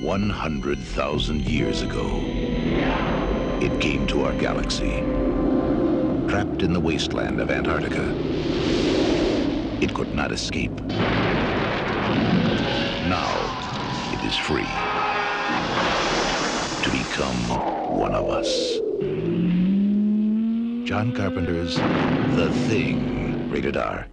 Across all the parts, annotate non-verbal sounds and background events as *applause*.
100,000 years ago, it came to our galaxy. Trapped in the wasteland of Antarctica, it could not escape. Now, it is free to become one of us. John Carpenter's The Thing, rated R.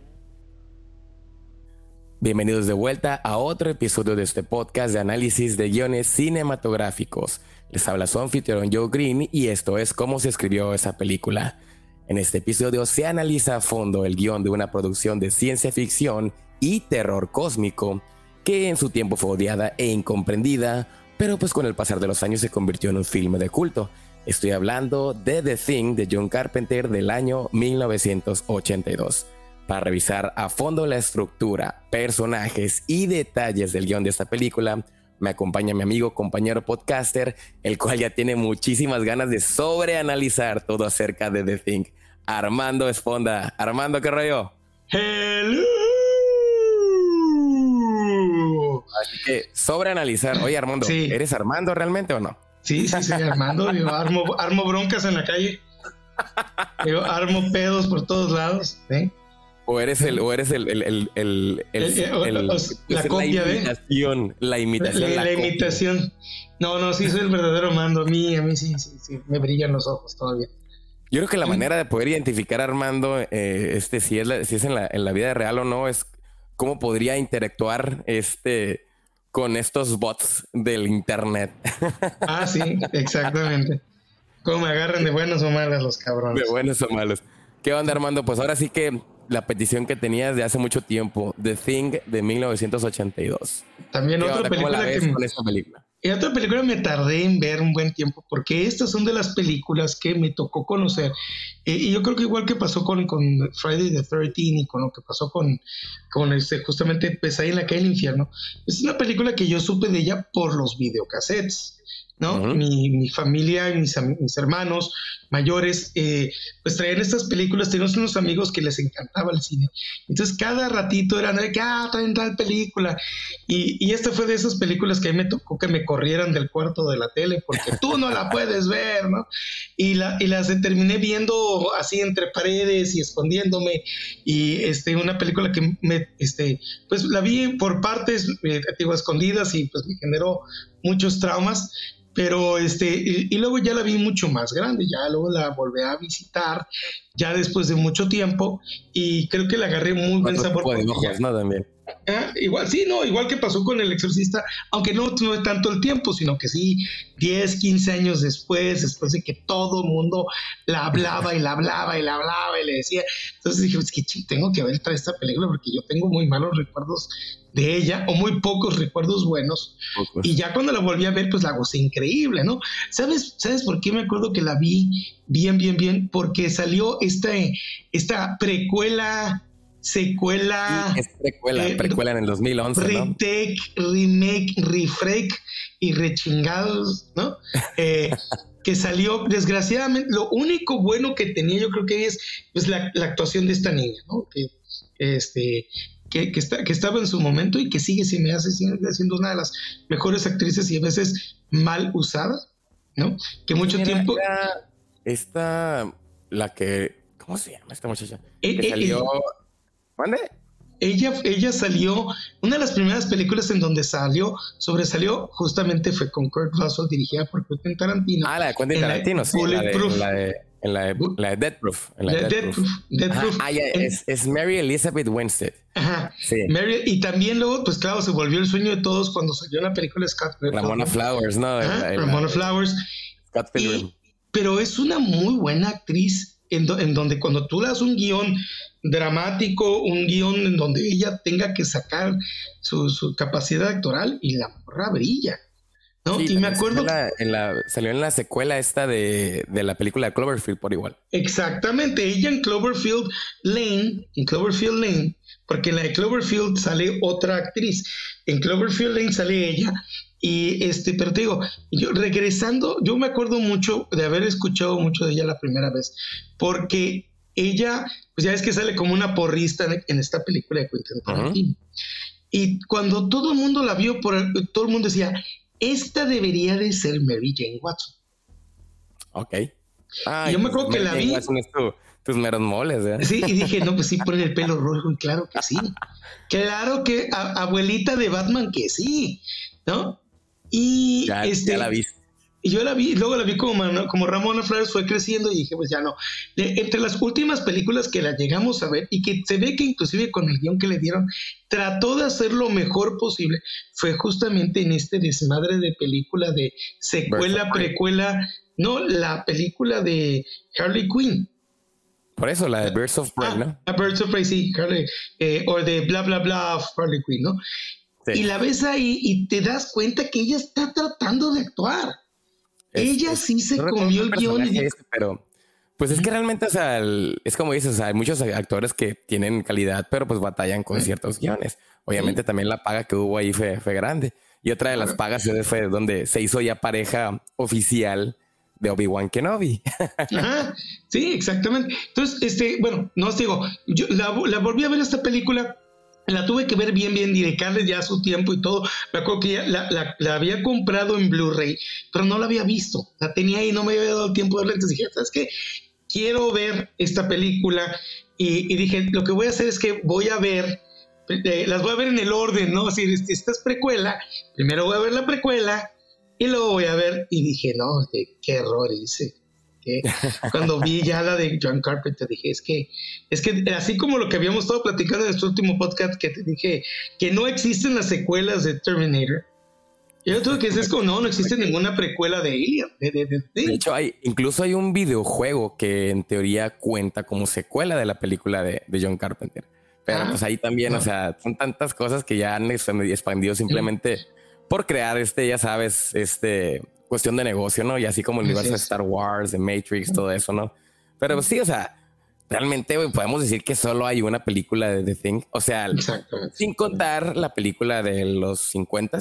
Bienvenidos de vuelta a otro episodio de este podcast de análisis de guiones cinematográficos. Les habla su anfitrión Joe Green y esto es cómo se escribió esa película. En este episodio se analiza a fondo el guion de una producción de ciencia ficción y terror cósmico que en su tiempo fue odiada e incomprendida, pero pues con el pasar de los años se convirtió en un filme de culto. Estoy hablando de The Thing de John Carpenter del año 1982 para revisar a fondo la estructura, personajes y detalles del guion de esta película, me acompaña mi amigo, compañero podcaster, el cual ya tiene muchísimas ganas de sobreanalizar todo acerca de The Thing, Armando Esponda. Armando, ¿qué rollo? Hello. Así que sobreanalizar. Oye, Armando, ¿eres Armando realmente o no? Sí, sí, sí, Armando. Yo armo, armo broncas en la calle. *laughs* Yo armo pedos por todos lados. ¿eh? O eres el, o eres el, el, el, el la copia de imitación, la imitación. La, imitación. No, no, sí soy el verdadero mando. A mí, a mí sí, sí, sí, me brillan los ojos todavía. Yo creo que la manera de poder identificar a Armando, eh, este, si es, si es en, la, en la vida real o no, es cómo podría interactuar este con estos bots del internet. *laughs* Ah, sí, exactamente. Cómo me agarran de buenos o malos los cabrones. De buenos o malos. ¿Qué onda, Armando? Pues ahora sí que la petición que tenías de hace mucho tiempo, The Thing de 1982. También otra película que con esta película. Y otra película me tardé en ver un buen tiempo porque estas son de las películas que me tocó conocer. Eh, y yo creo que igual que pasó con, con Friday the 13 y con lo que pasó con, con este, justamente Pesadilla en la calle del infierno, es una película que yo supe de ella por los videocassettes. ¿No? mi, familia y mis, mis hermanos mayores, eh, pues traían estas películas, teníamos unos amigos que les encantaba el cine. Entonces cada ratito eran de que, ah, traen tal película. Y, y esta fue de esas películas que a mí me tocó que me corrieran del cuarto de la tele porque tú no la puedes ver, ¿no? Y, la, y las terminé viendo así entre paredes y escondiéndome. Y este, una película que me, este, pues la vi por partes, eh, digo, escondidas y pues me generó muchos traumas pero este, y, luego ya la vi mucho más grande, ya luego la volví a visitar, ya después de mucho tiempo, y creo que la agarré muy buen sabor. También. Ah, igual, sí, no, igual que pasó con el exorcista, aunque no, no tanto el tiempo, sino que sí, 10, 15 años después, después de que todo el mundo la hablaba y la hablaba y la hablaba y le decía. Entonces dije, es que tengo que ver esta película porque yo tengo muy malos recuerdos de ella o muy pocos recuerdos buenos. Y ya cuando la volví a ver, pues la gocé increíble, ¿no? ¿Sabes, ¿Sabes por qué me acuerdo que la vi bien, bien, bien? Porque salió esta, esta precuela secuela. es precuela, eh, precuela en el 2011. Retake, remake, refrake y rechingados, ¿no? Eh, *laughs* que salió, desgraciadamente, lo único bueno que tenía yo creo que es pues, la, actuación de esta niña, ¿no? Que, este, que, que, está, que estaba en su momento y que sigue, si me hace, siendo una de las mejores actrices y a veces mal usada, ¿no? Que mucho tiempo... esta, la que, ¿cómo se llama esta muchacha? Eh, que salió... ¿Mande? Ella, ella salió, una de las primeras películas en donde salió, sobresalió, justamente fue con Kurt Russell, dirigida por Quentin Tarantino. Ah, la de Quentin Tarantino, sí. La de, la de, en la de, la de Dead Proof. En la de Dead, Proof. Proof. Ah, ya, es, es, Mary Elizabeth Winstead. Ajá. Sí. Mary, y también luego, pues claro, se volvió el sueño de todos cuando salió la película Scott Ramona Flowers, ¿no? Ramona Flowers. Scott Pilgrim. pero es una muy buena actriz en, en donde cuando tú das un guion dramático, un guion en donde ella tenga que sacar su, capacidad actoral y la morra brilla. ¿no? y me acuerdo. en la, salió en la secuela esta de, la película de Cloverfield por igual. Exactamente, ella en Cloverfield Lane, en Cloverfield Lane, porque en la de Cloverfield sale otra actriz. En Cloverfield Lane sale ella. Y este, pero te digo, yo regresando, yo me acuerdo mucho de haber escuchado mucho de ella la primera vez, porque ella, pues ya es que sale como una porrista en, esta película de Quentin Tarantino. Y cuando todo el mundo la vio, por todo el mundo decía, esta debería de ser Mary Jane Watson. Ok. yo me acuerdo que la vi. tus meros moles, ¿eh? Sí, y dije, no, pues sí, por el *laughs* pelo rojo, y claro que sí. Claro que abuelita de Batman que sí, ¿no? Y ya, este, la viste. Y yo la vi, luego la vi como, como Ramona Flores fue creciendo y dije, pues ya no. entre las últimas películas que la llegamos a ver y que se ve que inclusive con el guion que le dieron, trató de hacer lo mejor posible, fue justamente en este desmadre de película de secuela, precuela, no, la película de Harley Quinn. Por eso, la de Birds of Prey, ¿no? La Birds of Prey, sí, Harley, eh, o de bla, bla, bla Harley Quinn, ¿no? Y la ves ahí y te das cuenta que ella está tratando de actuar. ella sí se comió el guion. Este, pero, pues es que realmente, o sea, es como dices, o sea, hay muchos actores que tienen calidad, pero pues batallan con ciertos guiones. Obviamente también la paga que hubo ahí fue, fue grande. Y otra de las pagas fue donde se hizo ya pareja oficial de Obi-Wan Kenobi. *laughs* sí, exactamente. Entonces, este, bueno, no os digo, yo la, volví a ver esta película la tuve que ver bien, bien, dedicarle ya su tiempo y todo. Me acuerdo que ya la, había comprado en Blu-ray, pero no la había visto. La tenía ahí, no me había dado tiempo de verla. Entonces dije, ¿sabes qué? Quiero ver esta película. Y, dije, lo que voy a hacer es que voy a ver, eh, las voy a ver en el orden, ¿no? Así, esta es precuela. Primero voy a ver la precuela y luego voy a ver y dije, no, qué error hice. Cuando vi ya la de John Carpenter dije, es que, es que así como lo que habíamos estado platicando en este último podcast que te dije que no existen las secuelas de Terminator. Yo creo que es como, no, no existe ninguna precuela de Alien. De, hecho, hay, incluso hay un videojuego que en teoría cuenta como secuela de la película de, John Carpenter. Pero ah. pues ahí también, o sea, son tantas cosas que ya han expandido simplemente por crear este, ya sabes, este cuestión de negocio, ¿no? Y así como el universo de Star Wars, de Matrix, todo eso, ¿no? Pero sí, o sea, realmente podemos decir que solo hay una película de The Thing. O sea, sin contar la película de los 50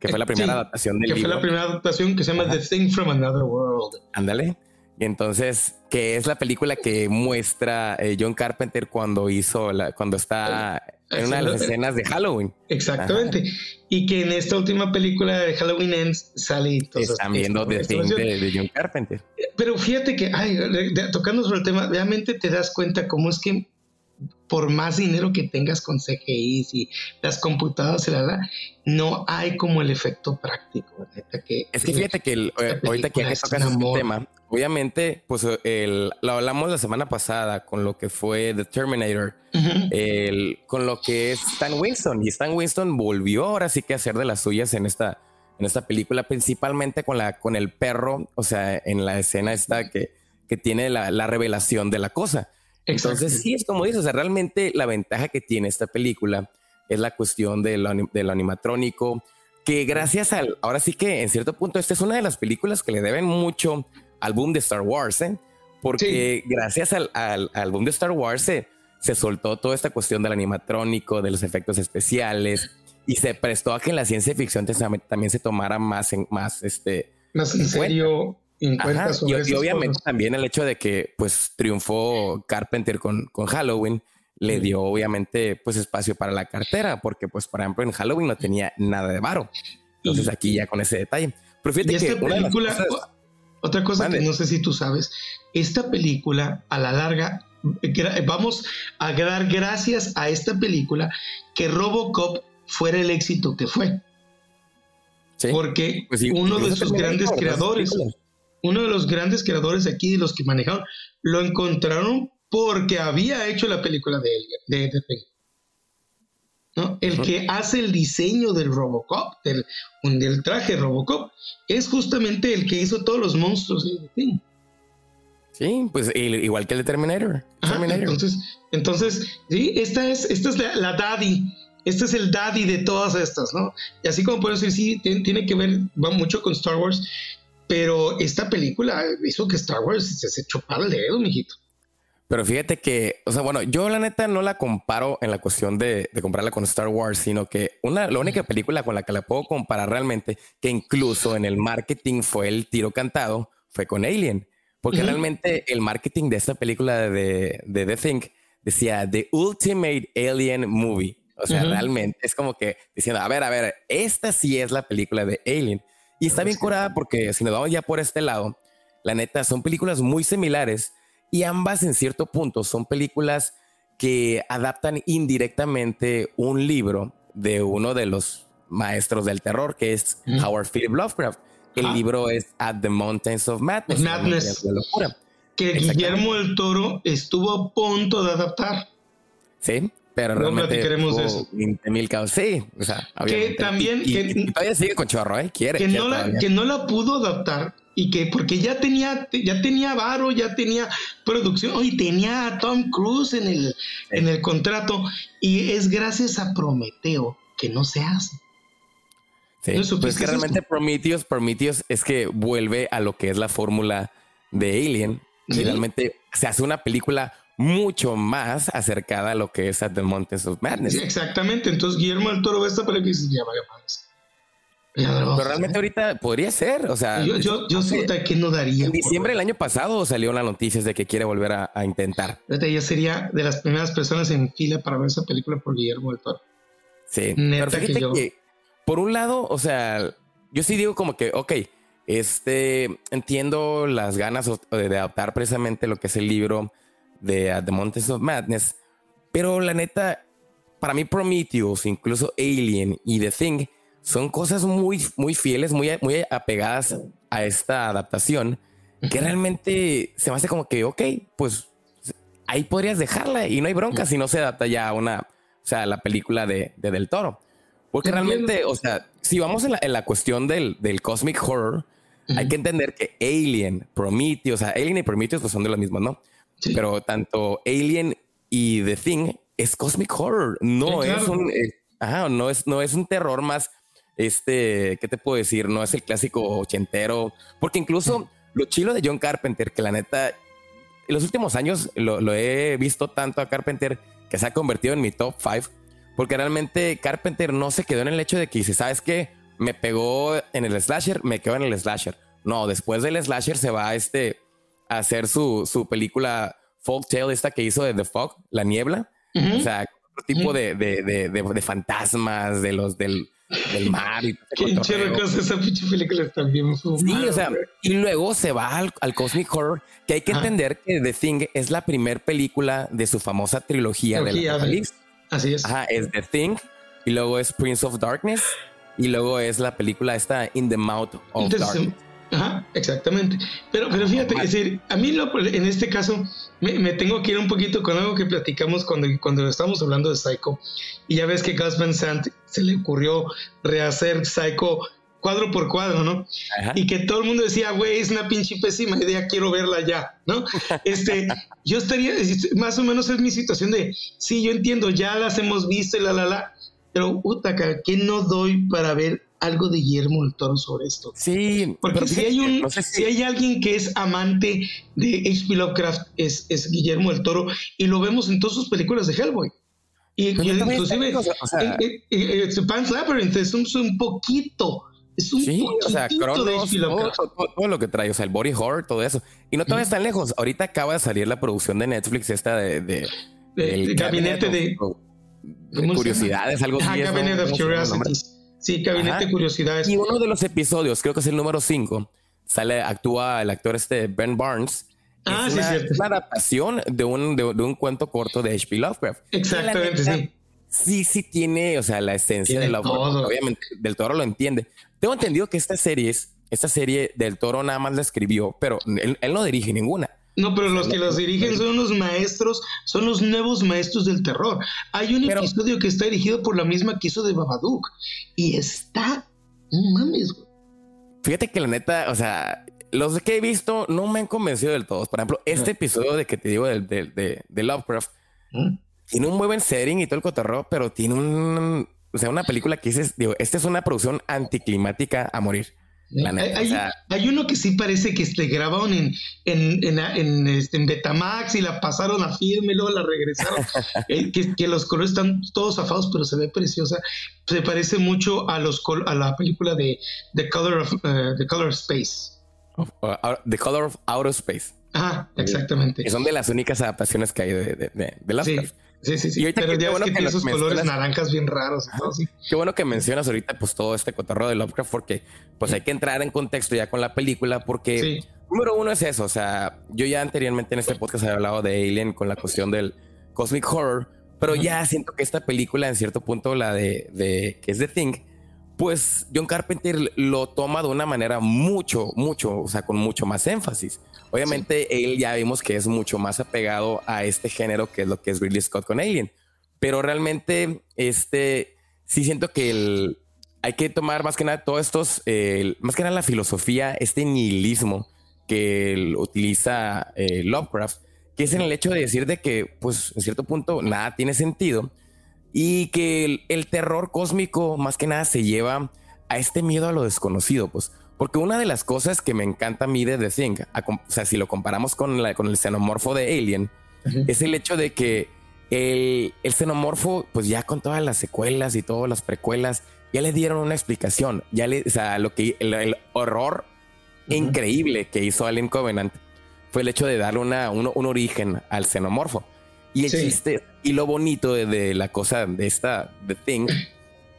que fue la primera adaptación del que fue la primera adaptación que se llama The Thing from Another World. Ándale. Entonces, que es la película que muestra eh, John Carpenter cuando hizo la, cuando está en una de las escenas de Halloween. Exactamente. Y que en esta última película de Halloween Ends sale. Están viendo The Thing de, John Carpenter. Pero fíjate que, ay, tocando sobre el tema, realmente te das cuenta cómo es que por más dinero que tengas con CGI y las computadoras, no hay como el efecto práctico. es que fíjate que eh, ahorita que tocas este tema, obviamente, pues lo hablamos la semana pasada con lo que fue The Terminator, con lo que es Stan Winston. Y Stan Winston volvió ahora sí que a hacer de las suyas en esta, en esta película, principalmente con, la, con el perro, o sea, en la escena esta que, que tiene la, la revelación de la cosa. Entonces, sí, es como dices, o sea, realmente la ventaja que tiene esta película es la cuestión de lo, animatrónico, que gracias al, ahora sí que en cierto punto, esta es una de las películas que le deben mucho al boom de Star Wars, ¿eh? porque gracias al, al, boom de Star Wars se, se soltó toda esta cuestión del animatrónico, de los efectos especiales, y se prestó a que en la ciencia ficción también se tomara más en, más, este, más en serio y, obviamente también el hecho de que pues triunfó Carpenter con, con Halloween le dio obviamente pues espacio para la cartera porque pues por ejemplo en Halloween no tenía nada de varo. Entonces aquí ya con ese detalle. Pero fíjate que película, otra cosa que no sé si tú sabes, esta película a la larga vamos a dar gracias a esta película que Robocop fuera el éxito que fue. Porque pues uno de sus grandes creadores, uno de los grandes creadores de aquí, de los que manejaron, lo encontraron porque había hecho la película de él, de, ¿no? El que hace el diseño del Robocop, del, del, traje Robocop, es justamente el que hizo todos los monstruos de The Sí, pues igual que el de Terminator. entonces, entonces, sí, esta es, esta es la, daddy. Este es el daddy de todas estas, ¿no? Y así como por decir, sí, tiene que ver, va mucho con Star Wars. Pero esta película hizo que Star Wars se echó para el dedo, mijito. Pero fíjate que, o sea, bueno, yo la neta no la comparo en la cuestión de, de compararla con Star Wars, sino que una, la única película con la que la puedo comparar realmente, que incluso en el marketing fue el tiro cantado, fue con Alien. Porque realmente el marketing de esta película de, de The Thing decía The Ultimate Alien Movie. O sea, realmente es como que diciendo, a ver, a ver, esta sí es la película de Alien. Y está bien curada porque si nos vamos ya por este lado, la neta, son películas muy similares y ambas en cierto punto son películas que adaptan indirectamente un libro de uno de los maestros del terror, que es Howard Philip Lovecraft. El libro es At the Mountains of Madness. Madness. Que Guillermo del Toro estuvo a punto de adaptar. Sí, pero realmente queremos eso. 20 mil Sí, o sea, que también que, todavía sigue con chorro, ¿eh? Quiere. Que, no la, que no la pudo adaptar y que porque ya tenía ya tenía varo, ya tenía producción, hoy tenía a Tom Cruise en el en el contrato y es gracias a Prometeo que no se hace. Sí, pues que realmente Prometheus, Prometheus es que vuelve a lo que es la fórmula de Alien y realmente se hace una película mucho más acercada a lo que es At the Mountains of Madness. exactamente. Entonces Guillermo del Toro ve esta película y dice, ya vaya más. Pero realmente ahorita podría ser, o sea... Yo, yo, yo sé que no daría. En diciembre del año pasado salió la noticia de que quiere volver a, intentar. yo sería de las primeras personas en fila para ver esa película por Guillermo del Toro. Sí, Neta pero fíjate que, que, por un lado, o sea, yo sí digo como que, ok, este, entiendo las ganas de adaptar precisamente lo que es el libro de The Mountains of Madness. Pero la neta, para mí Prometheus, incluso Alien y The Thing son cosas muy, muy fieles, muy, muy apegadas a esta adaptación, que realmente se me hace como que, ok, pues ahí podrías dejarla y no hay bronca si no se adapta ya a una, o sea, la película de, Del Toro. Porque realmente, o sea, si vamos en la, cuestión del, del, cosmic horror, hay que entender que Alien, Prometheus, o sea, Alien y Prometheus pues son de los mismos, ¿no? Pero tanto Alien y The Thing es cosmic horror. No es un, eh, no es, no es un terror más, este, ¿qué te puedo decir? No es el clásico ochentero, porque incluso lo chilo de John Carpenter, que la neta, en los últimos años lo, he visto tanto a Carpenter que se ha convertido en mi top five, porque realmente Carpenter no se quedó en el hecho de que si sabes que me pegó en el slasher, me quedo en el slasher. No, después del slasher se va a este hacer su, su película folk tale esta que hizo de The Fog, La Niebla. O sea, otro tipo de, de, de, de, fantasmas, de los del, del mar. Y Qué cosa esa pinche película también. Sí, o sea, y luego se va al, al Cosmic Horror, que hay que entender que The Thing es la primer película de su famosa trilogía, de la Así es. Ajá, es The Thing, y luego es Prince of Darkness, y luego es la película esta In the Mouth of Darkness. Ajá, exactamente. Pero, pero fíjate, es decir, a mí lo, en este caso me, tengo que ir un poquito con algo que platicamos cuando, cuando estábamos hablando de Psycho. Y ya ves que Gus Van Sant se le ocurrió rehacer Psycho cuadro por cuadro, ¿no? Y que todo el mundo decía, güey, es una pinche pésima idea, quiero verla ya, ¿no? *laughs* Este, yo estaría, más o menos es mi situación de, sí, yo entiendo, ya las hemos visto y la, la, la, pero, puta, ¿qué no doy para ver algo de Guillermo del Toro sobre esto. Sí, porque si hay un, si... hay alguien que es amante de H.P. Lovecraft es, es Guillermo del Toro y lo vemos en todas sus películas de Hellboy. Y, inclusive o sea, eh, eh, eh, Pan's Labyrinth es un, un poquito. Es un sí, o sea, Cronos, de todo, todo, lo que trae, o sea, el body horror, todo eso. Y no todavía tan lejos. Ahorita acaba de salir la producción de Netflix, esta de. de, el gabinete de, de curiosidades, algo así. Cabinet of Curiosities. Sí, Gabinete de Curiosidades. Y uno de los episodios, creo que es el número 5, sale, actúa el actor este Ben Barnes. Ah, sí, cierto. Es una adaptación de un, de, un cuento corto de H.P. Lovecraft. Exactamente, sí. Sí, sí tiene, o sea, la esencia de Lovecraft. Obviamente, Del Toro lo entiende. Tengo entendido que esta serie, esta serie Del Toro nada más la escribió, pero él no dirige ninguna. No, pero los que los dirigen son los maestros, son los nuevos maestros del terror. Hay un episodio que está dirigido por la misma que hizo de Babadook y está, no mames, Fíjate que la neta, o sea, los que he visto no me han convencido del todo. Por ejemplo, este episodio de que te digo de, de, Lovecraft ¿Mm? tiene un muy buen setting y todo el cotorreo, pero tiene un, o sea, una película que dices, digo, esta es una producción anticlimática a morir hay, uno que sí parece que se grabaron en, en, en, este, en, Betamax y la pasaron a firme luego la regresaron. *laughs* Eh, que, los colores están todos zafados, pero se ve preciosa. Se parece mucho a, los, a la película de The Color of, uh, The Color Space. Uh, the Color of Outer Space. Ajá, exactamente. Que son de las únicas adaptaciones que hay de, de, de, Sí, sí, sí. pero ya bueno que, tiene esos colores naranjas bien raros. Qué bueno que mencionas ahorita pues todo este cotorreo de Lovecraft porque pues hay que entrar en contexto ya con la película porque número uno es eso. O sea, yo ya anteriormente en este podcast había hablado de Alien con la cuestión del cosmic horror, pero ya siento que esta película en cierto punto, la de, de que es The Thing, pues John Carpenter lo toma de una manera mucho, mucho, o sea, con mucho más énfasis. Obviamente él ya vimos que es mucho más apegado a este género que es lo que es Ridley Scott con Alien, pero realmente este sí siento que el, hay que tomar más que nada todos estos, más que nada la filosofía, este nihilismo que utiliza eh, Lovecraft, que es en el hecho de decir de que, pues, en cierto punto nada tiene sentido y que el, terror cósmico más que nada se lleva a este miedo a lo desconocido, pues. Porque una de las cosas que me encanta a mí de The Thing, o sea, si lo comparamos con, la, con el xenomorfo de Alien, es el hecho de que el, el, xenomorfo, pues ya con todas las secuelas y todas las precuelas, ya le dieron una explicación. Ya le, o sea, lo que el, horror increíble que hizo Alien Covenant fue el hecho de darle una, un, origen al xenomorfo. Y el y lo bonito de, la cosa de esta The Thing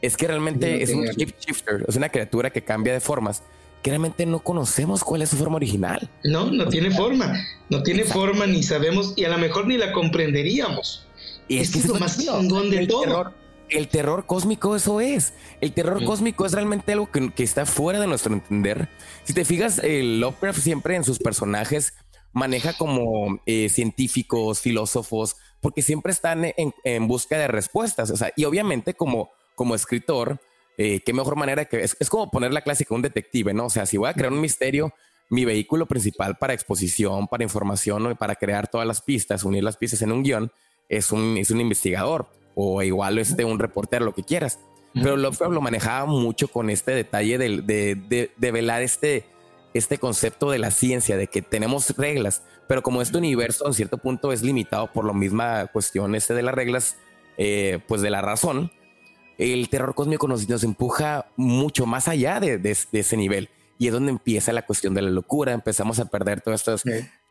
es que realmente es un shifter, es una criatura que cambia de formas que realmente no conocemos cuál es su forma original. No, no tiene forma, no tiene forma ni sabemos y a lo mejor ni la comprenderíamos. Y es, que es lo más chingón de todo. el terror cósmico eso es. El terror cósmico es realmente algo que, que, está fuera de nuestro entender. Si te fijas, el Lovecraft siempre en sus personajes maneja como eh, científicos, filósofos, porque siempre están en, busca de respuestas. O sea, y obviamente como, como escritor, eh, qué mejor manera que es, como poner la clásica un detective, ¿no? O sea, si voy a crear un misterio, mi vehículo principal para exposición, para información y para crear todas las pistas, unir las pistas en un guion, es un, es un investigador o igual este, un reportero, lo que quieras. Pero Lovecraft lo manejaba mucho con este detalle de, de, de velar este, este concepto de la ciencia, de que tenemos reglas, pero como este universo en cierto punto es limitado por la misma cuestión este de las reglas, eh, pues de la razón, el terror cósmico nos, nos empuja mucho más allá de, ese nivel. Y es donde empieza la cuestión de la locura, empezamos a perder todo esto,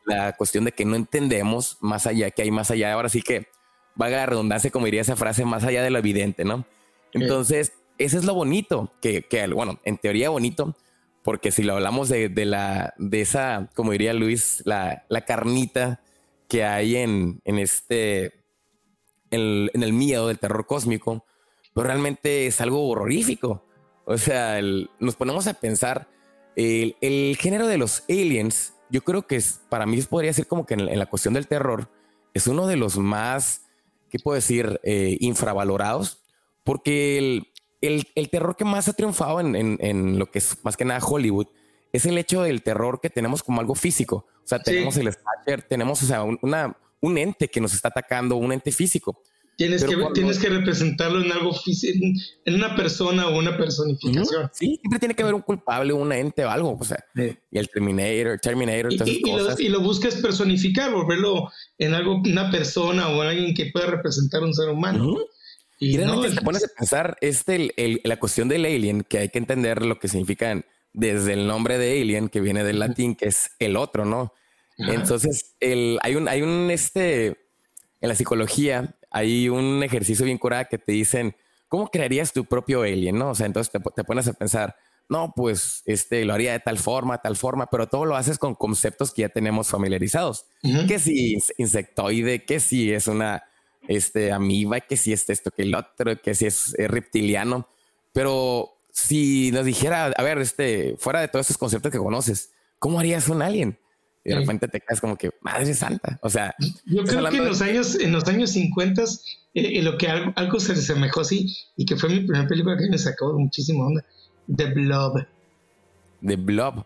la cuestión de que no entendemos más allá, que hay más allá. Ahora sí que valga la redundancia, como diría esa frase, más allá de lo evidente, ¿no? Entonces, ese es lo bonito, que, que, bueno, en teoría bonito, porque si lo hablamos de, la, de esa, como diría Luis, la, carnita que hay en, en este, en, el miedo del terror cósmico, pues realmente es algo horrorífico. O sea, nos ponemos a pensar, el, género de los aliens, yo creo que es, para mí podría ser como que en, la cuestión del terror, es uno de los más, ¿qué puedo decir?, eh, infravalorados, porque el, el, terror que más ha triunfado en, lo que es más que nada Hollywood es el hecho del terror que tenemos como algo físico. O sea, tenemos el slasher, tenemos o sea, un, una, un ente que nos está atacando, un ente físico. Tienes, que, tienes que representarlo en algo físico, en una persona o una personificación. Sí, siempre tiene que haber un culpable, un ente o algo. O sea, y el Terminator, Terminator, y, Lo, y, lo, buscas personificar, volverlo en algo, una persona o alguien que pueda representar un ser humano. Y, realmente te pones a pensar, este, la cuestión del alien, que hay que entender lo que significan desde el nombre de alien, que viene del latín, que es el otro, ¿no? Entonces, el, hay un, hay un, este, en la psicología, hay un ejercicio bien curado que te dicen, ¿cómo crearías tu propio alien, no? O sea, entonces te, pones a pensar, no, pues, este, lo haría de tal forma, tal forma, pero todo lo haces con conceptos que ya tenemos familiarizados. Que si insectoide, que si es una este, amiba, que si es esto, que el otro, que si es, reptiliano. Pero si nos dijera, a ver, este, fuera de todos esos conceptos que conoces, ¿cómo harías un alien? Y de repente te quedas como que, madre santa. O sea, yo creo que en los, años, en los años 50, eh, lo que algo, algo se asemejó así, y que fue mi primera película que me sacó muchísimo onda, The Blob. The Blob.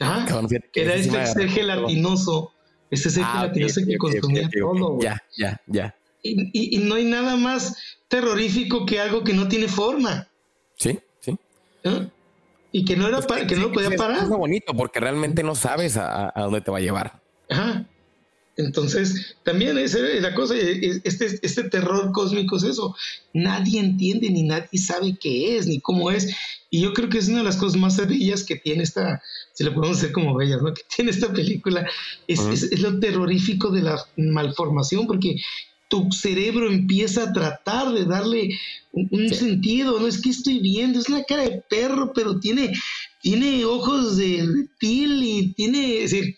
Ajá. Era este ser gelatinoso, este ser ah, gelatinoso que consumía todo. Ya, ya, ya. Y, no hay nada más terrorífico que algo que no tiene forma. Sí, sí. ¿Ah? Y que no era para, que, no lo podía parar. Es bonito porque realmente no sabes a, dónde te va a llevar. Ajá. Entonces, también es la cosa, este, este terror cósmico es eso. Nadie entiende ni nadie sabe qué es ni cómo es. Y yo creo que es una de las cosas más bellas que tiene esta, si lo podemos hacer como bellas, ¿no? Que tiene esta película. Es, es, lo terrorífico de la malformación, porque tu cerebro empieza a tratar de darle un, sentido, no es que estoy viendo, es una cara de perro, pero tiene, tiene ojos de reptil y tiene, es decir,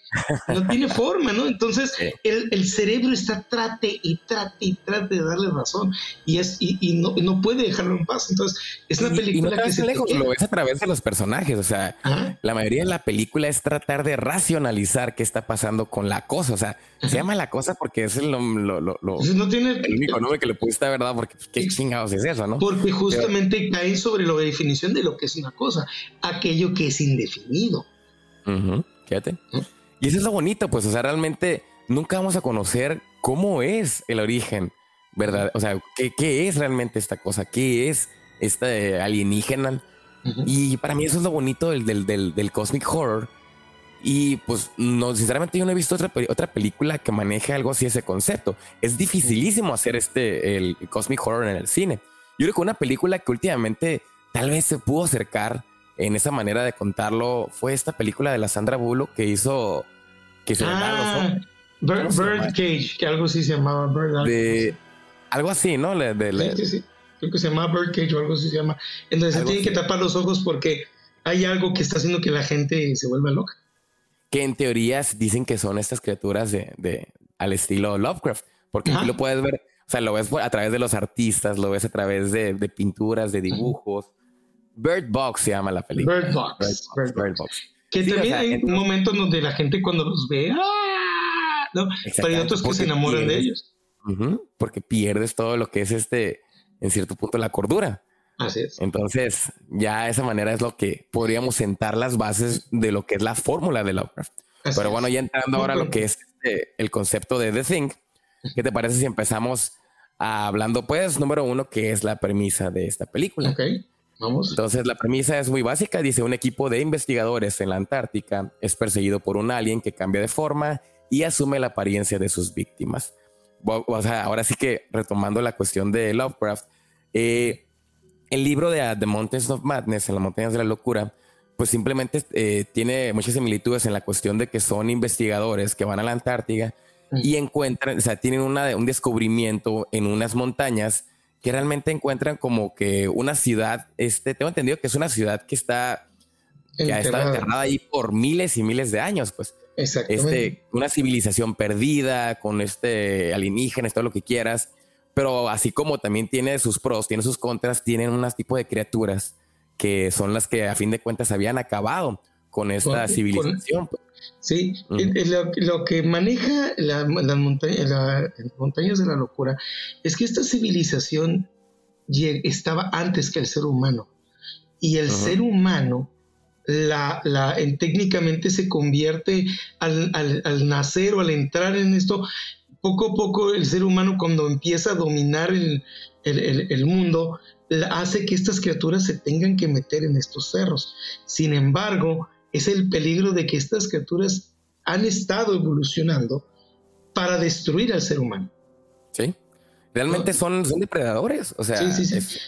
no tiene *laughs* forma, ¿no? Entonces el, cerebro está trate y trate y trate de darle razón y es y, no, no, puede dejarlo en paz. Entonces es una película que se lejos, lo ves a través de los personajes, o sea, la mayoría de la película es tratar de racionalizar qué está pasando con la cosa, o sea, se llama la cosa porque es el, lo, lo, no tiene, el único nombre que le pusiste, ¿verdad? Porque pues, qué chingados es eso. Porque justamente cae sobre la definición de lo que es una cosa, aquello que es indefinido. Fíjate. Y eso es lo bonito, pues, o sea, realmente nunca vamos a conocer cómo es el origen, ¿verdad? O sea, qué, es realmente esta cosa, qué es esta alienígena. Y para mí eso es lo bonito del, del, del, cosmic horror. Y pues, no, sinceramente yo no he visto otra, otra película que maneje algo así ese concepto. Es dificilísimo hacer este, el cosmic horror en el cine. Yo creo que una película que últimamente tal vez se pudo acercar en esa manera de contarlo fue esta película de la Sandra Bullock que hizo que se ah, Bird, Cage, que algo así se llamaba Bird. De, algo así, ¿no? sí, sí, sí. Creo que se llama Bird Cage o algo así se llama. Entonces se tiene que tapar los ojos porque hay algo que está haciendo que la gente se vuelva loca. Que en teorías dicen que son estas criaturas de, de al estilo Lovecraft, porque aquí lo puedes ver o sea, lo ves a través de los artistas, lo ves a través de, pinturas, de dibujos. Bird Box se llama la película. Bird Box. Bird, Box. Que también hay un momento donde la gente cuando los ve, ¡ah! ¿no? Pero hay otros que se enamoran de ellos. porque pierdes todo lo que es este, en cierto punto, la cordura. Así es. Entonces, ya esa manera es lo que podríamos sentar las bases de lo que es la fórmula de Lovecraft. Pero bueno, ya entrando ahora a lo que es este, el concepto de The Thing, ¿Qué te parece si empezamos hablando, pues, número uno, que es la premisa de esta película? Ok, vamos. Entonces, la premisa es muy básica. Dice, un equipo de investigadores en la Antártica es perseguido por un alien que cambia de forma y asume la apariencia de sus víctimas. O sea, ahora sí que retomando la cuestión de Lovecraft, eh, el libro de uh, The Mountains of Madness, en las montañas de la locura, pues simplemente eh, tiene muchas similitudes en la cuestión de que son investigadores que van a la Antártica y encuentran, o sea, tienen una, un descubrimiento en unas montañas que realmente encuentran como que una ciudad, este, tengo entendido que es una ciudad que está, que ha estado enterrada ahí por miles y miles de años, pues. Este, una civilización perdida, con este alienígenas, todo lo que quieras, pero así como también tiene sus pros, tiene sus contras, tienen un tipo de criaturas que son las que a fin de cuentas habían acabado con esta civilización. Pues. Sí, lo, que maneja las montañas de la locura es que esta civilización estaba antes que el ser humano. Y el ser humano la, la, técnicamente se convierte al, nacer o al entrar en esto, poco a poco el ser humano cuando empieza a dominar el, el mundo, hace que estas criaturas se tengan que meter en estos cerros. Sin embargo, es el peligro de que estas criaturas han estado evolucionando para destruir al ser humano. Sí, realmente son, son depredadores, o sea, sí, sí, sí.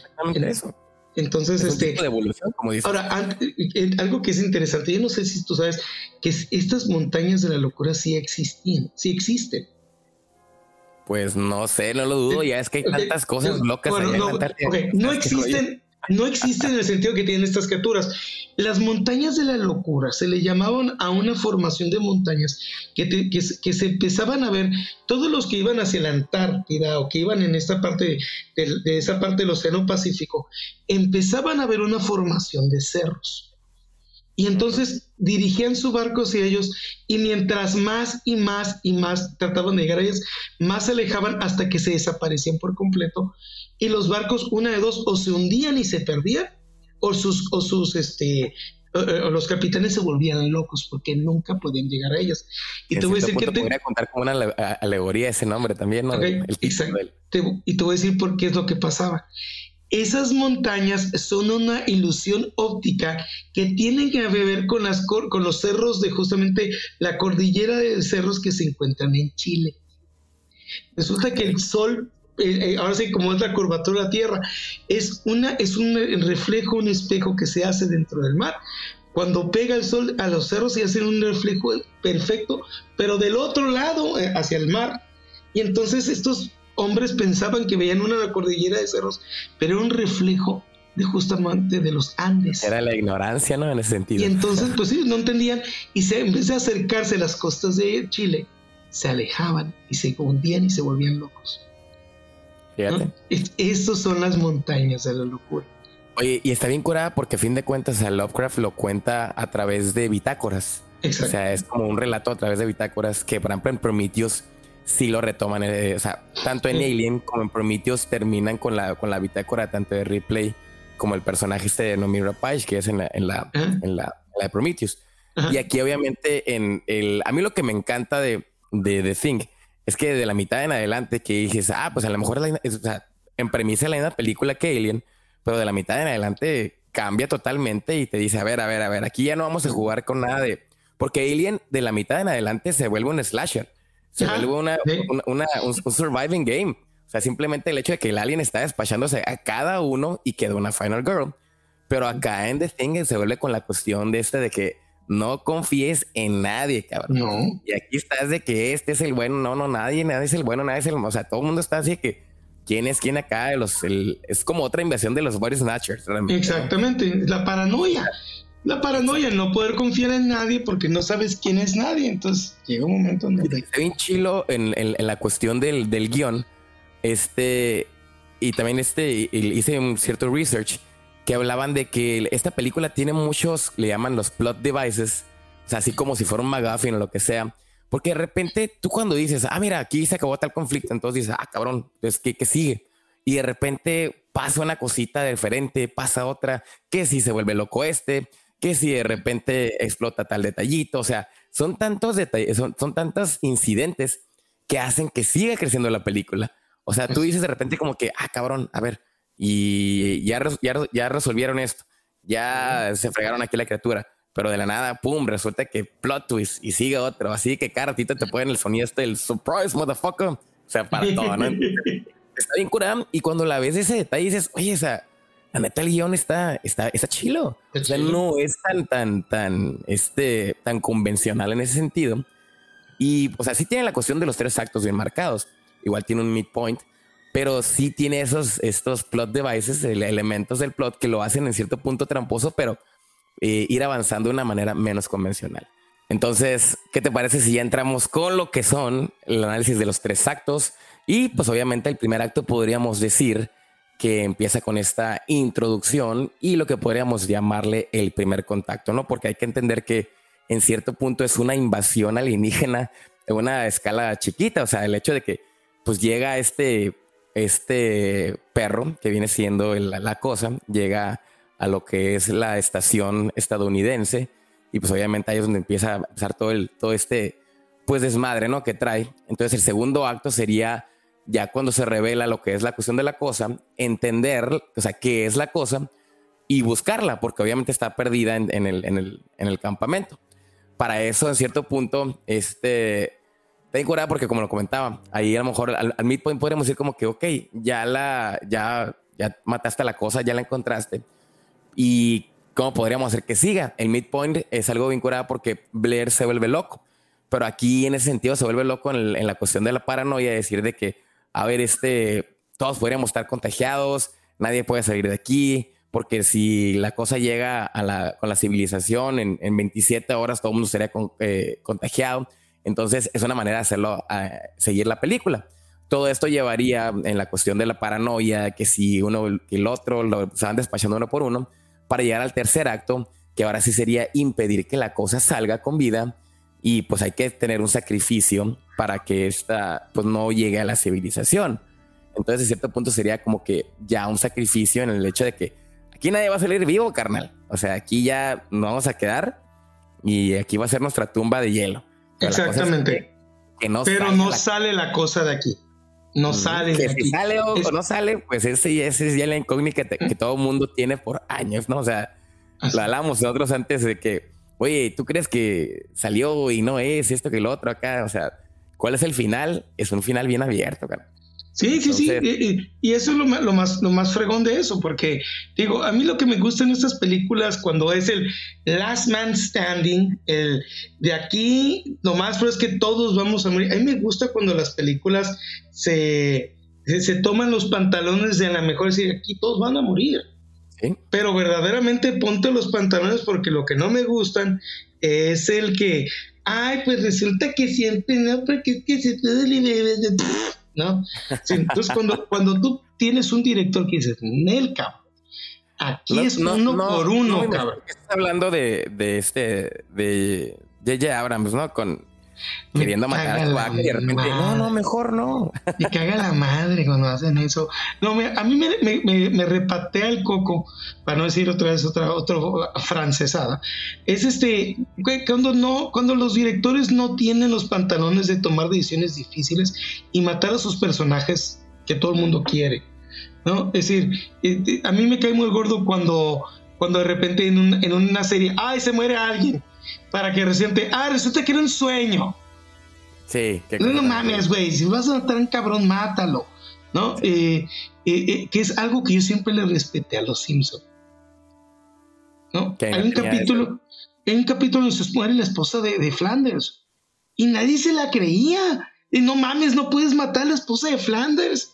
eso. Entonces, este. de evolución, como dices. Ahora, algo que es interesante, yo no sé si tú sabes que estas montañas de la locura sí existían, sí existen. Pues no sé, no lo dudo, ya es que hay tantas cosas locas. Bueno, no, no existen, no existen en el sentido que tienen estas criaturas. Las montañas de la locura se le llamaban a una formación de montañas que, que, se empezaban a ver, todos los que iban hacia la Antártida o que iban en esta parte de, de esa parte del Océano Pacífico, empezaban a ver una formación de cerros. Y entonces dirigían su barco hacia ellos y mientras más y más y más trataban de llegar a ellos, más se alejaban hasta que se desaparecían por completo y los barcos, una de dos, o se hundían y se perdían, o sus, o sus, este, o, los capitanes se volvían locos porque nunca podían llegar a ellas. Y te voy a decir que... Te podría contar como una alegoría ese nombre también, ¿no? exacto. y te voy a decir por qué es lo que pasaba. Esas montañas son una ilusión óptica que tienen que ver con, las, con los cerros de justamente la cordillera de cerros que se encuentran en Chile. Resulta que el sol eh, eh, ahora sí, como es la curvatura de la Tierra, es, una, es un reflejo, un espejo que se hace dentro del mar. Cuando pega el sol a los cerros se hace un reflejo perfecto, pero del otro lado, eh, hacia el mar. Y entonces estos hombres pensaban que veían una cordillera de cerros, pero era un reflejo de justamente de los Andes. Era la ignorancia, ¿no? En ese sentido. Y entonces, pues sí, no entendían. Y se, en vez de acercarse a las costas de Chile, se alejaban y se hundían y se volvían locos. Fíjate. Estas son las montañas de la locura. Oye, y está bien curada porque a fin de cuentas a Lovecraft lo cuenta a través de bitácoras. Exacto. O sea, es como un relato a través de bitácoras que, por ejemplo, en Prometheus sí lo retoman. Eh, o sea, tanto en Alien como en Prometheus terminan con la, con la bitácora tanto de Ripley como el personaje este de Nomira Page, que es en la, en la, en la, de Prometheus. Y aquí, obviamente, en el. A mí lo que me encanta de, de The Thing es que de la mitad en adelante que dices, ah, pues a lo mejor es, o sea, en premisa la misma película que Alien, pero de la mitad en adelante cambia totalmente y te dice, a ver, a ver, a ver, aquí ya no vamos a jugar con nada de... Porque Alien de la mitad en adelante se vuelve un slasher, se vuelve una, un, surviving game. O sea, simplemente el hecho de que el alien está despachándose a cada uno y queda una final girl. Pero acá en The Thing se vuelve con la cuestión de este de que no confíes en nadie, cabrón. No. Y aquí estás de que este es el bueno, no, no, nadie, nadie es el bueno, nadie es el, o sea, todo el mundo está así de que quién es quién acá, los, es como otra invasión de los body snatchers. Exactamente, la paranoia. La paranoia, no poder confiar en nadie porque no sabes quién es nadie. Entonces llega un momento donde. Está bien chilo en, la cuestión del, del, guion. Este. Y también este. Hice un cierto research que hablaban de que esta película tiene muchos, le llaman los plot devices. O sea, así como si fuera un McGuffin o lo que sea porque de repente tú cuando dices, ah, mira, aquí se acabó tal conflicto, entonces dices, ah, cabrón, pues, ¿qué, sigue? Y de repente pasa una cosita diferente, pasa otra, que si se vuelve loco este, que si de repente explota tal detallito, o sea, son tantos detalles, son, son tantos incidentes que hacen que siga creciendo la película. O sea, tú dices de repente como que, ah, cabrón, a ver, y ya, ya, ya resolvieron esto, ya se fregaron aquí la criatura pero de la nada, pum, resulta que plot twist y sigue otro. Así que cada ratito te ponen el sonido este, el surprise, motherfucker. O sea, para todo, ¿no? *laughs* está bien curado. Y cuando la ves ese detalle dices, oye, esa, la neta, el guion está, está, está chilo. O sea, no es tan, tan, tan, este, tan convencional en ese sentido. Y, o sea, sí tiene la cuestión de los tres actos bien marcados. Igual tiene un midpoint, pero sí tiene esos, estos plot devices, elementos del plot que lo hacen en cierto punto tramposo, pero eh, ir avanzando de una manera menos convencional. Entonces, ¿qué te parece si ya entramos con lo que son el análisis de los tres actos? Y pues obviamente el primer acto podríamos decir que empieza con esta introducción y lo que podríamos llamarle el primer contacto, ¿no? Porque hay que entender que en cierto punto es una invasión alienígena de una escala chiquita, o sea, el hecho de que pues llega este, este perro que viene siendo la, la cosa, llega a lo que es la estación estadounidense y pues obviamente ahí es donde empieza a pasar todo, el, todo este pues desmadre, ¿no? Que trae. Entonces el segundo acto sería ya cuando se revela lo que es la cuestión de la cosa, entender, o sea, qué es la cosa y buscarla, porque obviamente está perdida en, el, en, el, en el, campamento. Para eso, en cierto punto, este, ten cuidado porque como lo comentaba, ahí a lo mejor al, midpoint podríamos decir como que, ok, ya la, ya, ya mataste la cosa, ya la encontraste y cómo podríamos hacer que siga. El midpoint es algo vinculado porque Blair se vuelve loco, pero aquí en ese sentido se vuelve loco en, la cuestión de la paranoia, decir de que, a ver, este, todos podríamos estar contagiados, nadie puede salir de aquí, porque si la cosa llega a la, con la civilización en, en 27 horas, todo el mundo sería eh, contagiado. Entonces es una manera de hacerlo, seguir la película. Todo esto llevaría en la cuestión de la paranoia, que si uno que el otro lo estaban despachando uno por uno, para llegar al tercer acto, que ahora sí sería impedir que la cosa salga con vida y pues hay que tener un sacrificio para que esta pues no llegue a la civilización. Entonces, en cierto punto sería como que ya un sacrificio en el hecho de que aquí nadie va a salir vivo, carnal. O sea, aquí ya nos vamos a quedar y aquí va a ser nuestra tumba de hielo. Exactamente. Pero no sale la cosa de aquí no sale. Que si sale o, no sale, pues ese, ese es ya la incógnita que, todo el mundo tiene por años, ¿no? O sea, lo hablamos nosotros antes de que, oye, ¿tú crees que salió y no es esto que lo otro acá? O sea, ¿cuál es el final? Es un final bien abierto, cara. Sí, sí, sí. Y, eso es lo, más, lo más fregón de eso, porque digo, a mí lo que me gusta en estas películas cuando es el last man standing, el de aquí, lo más pero es que todos vamos a morir. A mí me gusta cuando las películas se se, toman los pantalones de la mejor decir, aquí todos van a morir. Pero verdaderamente ponte los pantalones porque lo que no me gustan es el que, ay, pues resulta que siempre, no, porque es que se puede... *laughs* ¿No? entonces cuando, *laughs* cuando tú tienes un director que dice, Nel, cabrón, aquí es uno por uno, cabrón. Estás hablando de, de este, de J.J. Abrams, ¿no? Con queriendo matar a vaca y de repente, no, no, mejor no. Me caga la madre cuando hacen eso. No, a mí me, me, me, repatea el coco, para no decir otra vez otra, otra francesada. Es este, cuando no, cuando los directores no tienen los pantalones de tomar decisiones difíciles y matar a sus personajes que todo el mundo quiere. ¿no? Es decir, eh, a mí me cae muy gordo cuando, cuando de repente en, en una serie, ¡ay, se muere alguien! Para que reciente, ah, resulta que era un sueño. Sí, no, no mames, güey, si vas a matar a un cabrón, mátalo, ¿no? Eh, eh, eh, que es algo que yo siempre le respeté a los Simpsons. ¿No? Hay un capítulo, hay un capítulo donde se muere la esposa de, Flanders y nadie se la creía. Y no mames, no puedes matar a la esposa de Flanders.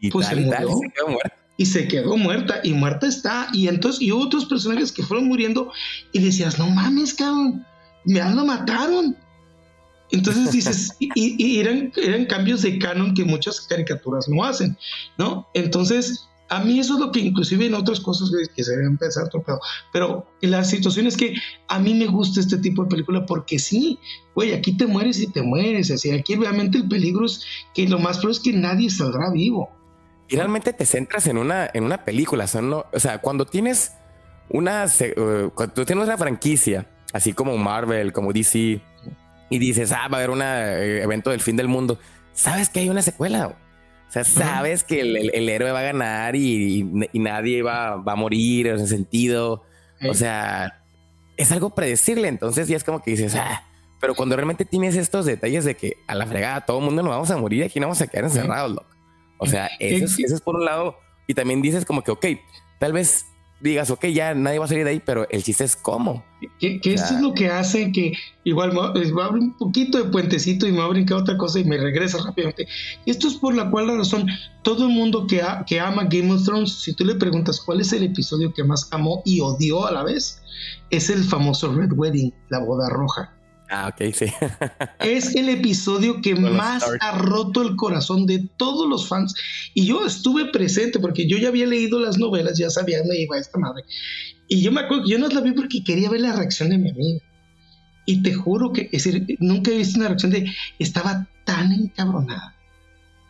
Y pues se, murió, se quedó. Y se quedó muerta, y muerta está. Y entonces, y otros personajes que fueron muriendo, y decías, no mames, cabrón me lo mataron. Entonces dices, *laughs* y, eran, eran cambios de canon que muchas caricaturas no hacen, ¿no? Entonces, a mí eso es lo que inclusive en otras cosas que se deben pensar. Pero la situación es que a mí me gusta este tipo de película porque sí, güey, aquí te mueres y te mueres. Así, aquí realmente el peligro es que lo más probable es que nadie saldrá vivo. Y realmente te centras en una, en una película. O sea, cuando tienes una, uh, cuando tienes una franquicia así como Marvel, como DC, y dices, ah, va a haber un eh, evento del fin del mundo, sabes que hay una secuela. O sea, sabes que el, héroe va a ganar y, nadie va, a morir en ese sentido. O sea, es algo predecible. Entonces ya es como que dices, ah, pero cuando realmente tienes estos detalles de que a la fregada todo el mundo nos vamos a morir aquí no vamos a quedar encerrados, loco. O sea, *laughs* eso, eso es por un lado. Y también dices como que, ok, tal vez digas, ok, ya nadie va a salir de ahí, pero el chiste es cómo. Que, esto es lo que hace que, igual, me, voy a abrir un poquito de puentecito y me voy a brincar otra cosa y me regresa rápidamente. Esto es por la cual la razón, todo el mundo que, que ama Game of Thrones, si tú le preguntas cuál es el episodio que más amó y odió a la vez, es el famoso Red Wedding, la boda roja. Ah, ok, sí. *laughs* es el episodio que más ha roto el corazón de todos los fans. Y yo estuve presente porque yo ya había leído las novelas, ya sabía dónde iba esta madre. Y yo me acuerdo que yo no la vi porque quería ver la reacción de mi amiga. Y te juro que, es decir, nunca he visto una reacción de. Estaba tan encabronada,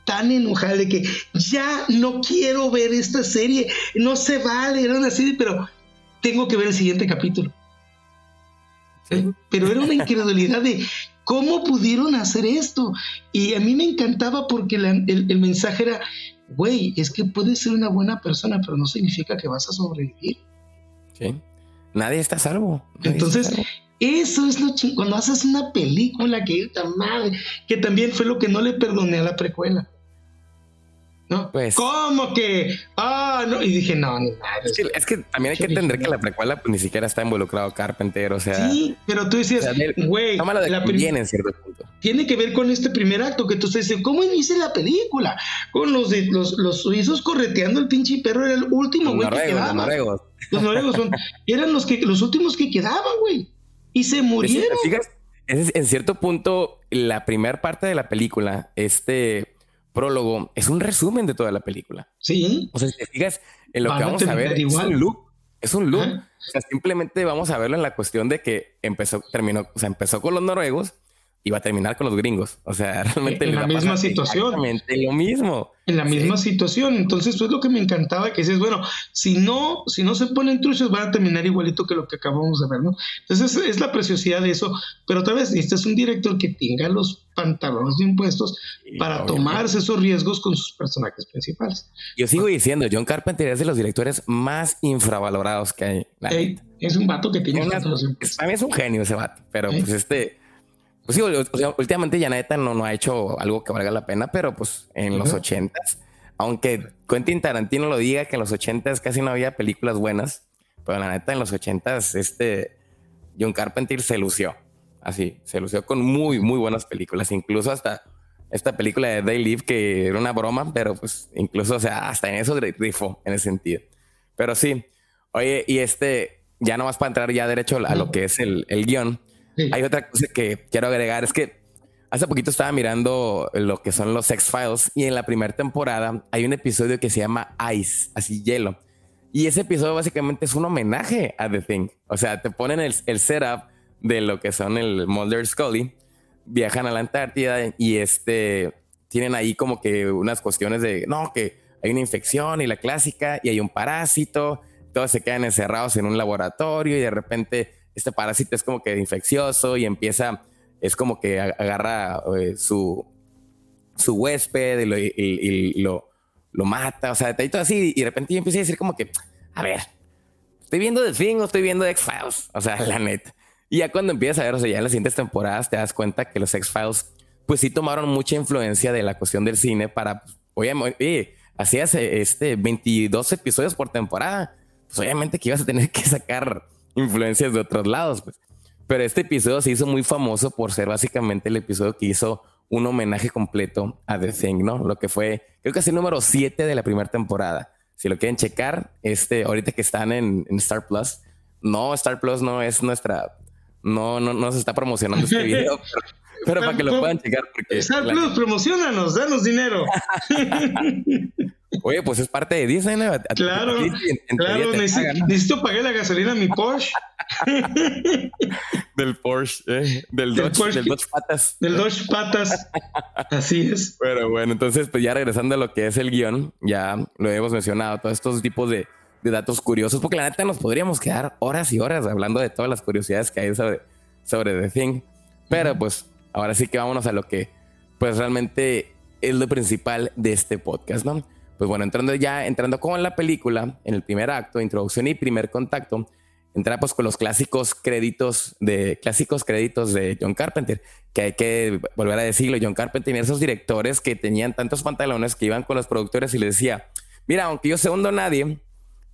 tan enojada de que ya no quiero ver esta serie, no se vale, era una serie, pero tengo que ver el siguiente capítulo. Pero era una incredulidad de cómo pudieron hacer esto. Y a mí me encantaba porque el, mensaje era, güey, es que puedes ser una buena persona, pero no significa que vas a sobrevivir. Sí. Nadie está salvo. Entonces, eso es lo chingón. Cuando haces una película que madre, que también fue lo que no le perdoné a la precuela. ¿No? Pues, ¿Cómo que? Ah, no. Y dije, no, ni madre. Es que, también hay que entender que la precuela pues, ni siquiera está involucrado Carpenter, o sea. Sí, pero tú decías, güey, la viene en cierto punto. Tiene que ver con este primer acto que tú dices, ¿cómo inicia la película? Con los, los, los suizos correteando el pinche perro, era el último, güey, que quedaba. Los noruegos. Los noruegos son, *laughs* eran los, que, los últimos que quedaban, güey. Y se murieron. Fijas, en cierto punto, la primera parte de la película, este prólogo es un resumen de toda la película. Sí. O sea, si te fijas en lo que vamos a ver, es un loop. Es un loop. O sea, simplemente vamos a verlo en la cuestión de que empezó, terminó, o sea, empezó con los noruegos y va a terminar con los gringos. O sea, *laughs* realmente en la misma situación. Exactamente lo mismo. En la misma situación. Entonces, pues lo que me encantaba que dices, bueno, si no, si no se ponen truchos, van a terminar igualito que lo que acabamos de ver, ¿no? Entonces, es, la preciosidad de eso. Pero otra vez, este es un director que tenga los pantalones de impuestos para tomarse esos riesgos con sus personajes principales. Yo sigo diciendo, John Carpenter es de los directores más infravalorados que hay. es un vato que tiene una, A mí es un genio ese vato, pero pues este pues sí, últimamente ya no, no ha hecho algo que valga la pena, pero pues en los ochentas, aunque Quentin Tarantino lo diga que en los ochentas casi no había películas buenas, pero la neta en los ochentas este John Carpenter se lució, así, se lució con muy, muy buenas películas, incluso hasta esta película de Day Live que era una broma, pero pues incluso, o sea, hasta en eso rifo en ese sentido. Pero sí, oye, y este, ya nomás para entrar ya derecho a lo que es el, el guion, hay otra cosa que quiero agregar, es que hace poquito estaba mirando lo que son los X-Files y en la primera temporada hay un episodio que se llama Ice, así hielo. Y ese episodio básicamente es un homenaje a The Thing. O sea, te ponen el, el setup de lo que son el Mulder Scully, viajan a la Antártida y este tienen ahí como que unas cuestiones de no, que hay una infección y la clásica y hay un parásito, todos se quedan encerrados en un laboratorio y de repente este parásito es como que infeccioso y empieza, es como que agarra eh, su, su huésped y lo, lo, mata, o sea, todo así y de repente empieza a decir como que, a ver, estoy viendo The Thing o estoy viendo X-Files, o sea, *laughs* la neta. Y ya cuando empiezas a ver, o sea, ya en las siguientes temporadas te das cuenta que los X-Files, pues sí tomaron mucha influencia de la cuestión del cine para, oye hacías este 22 episodios por temporada, pues obviamente que ibas a tener que sacar influencias de otros lados, pues. Pero este episodio se hizo muy famoso por ser básicamente el episodio que hizo un homenaje completo a The Thing, ¿no? Lo que fue, creo que es el número 7 de la primera temporada. Si lo quieren checar, este, ahorita que están en, en Star Plus, no, Star Plus no es nuestra no, no, no se está promocionando este *laughs* video, pero, para que lo puedan checar. Porque Star Plus, promocionanos, danos dinero. Oye, pues es parte de Disney, ¿no? Claro, claro, necesito, pagar la gasolina a mi Porsche. del Porsche, eh, del, Dodge, del Dodge Patas. Del Dodge Patas, así es. Pero bueno, entonces, pues ya regresando a lo que es el guion, ya lo hemos mencionado, todos estos tipos de, de datos curiosos, porque la neta nos podríamos quedar horas y horas hablando de todas las curiosidades que hay sobre, sobre The Thing. Pero pues ahora sí que vámonos a lo que pues realmente es lo principal de este podcast, ¿no? Pues bueno, entrando ya, entrando con la película, en el primer acto, introducción y primer contacto, entra pues con los clásicos créditos de clásicos créditos de John Carpenter, que hay que volver a decirlo, John Carpenter tenía esos directores que tenían tantos pantalones que iban con los productores y les decía, mira, aunque yo segundo nadie,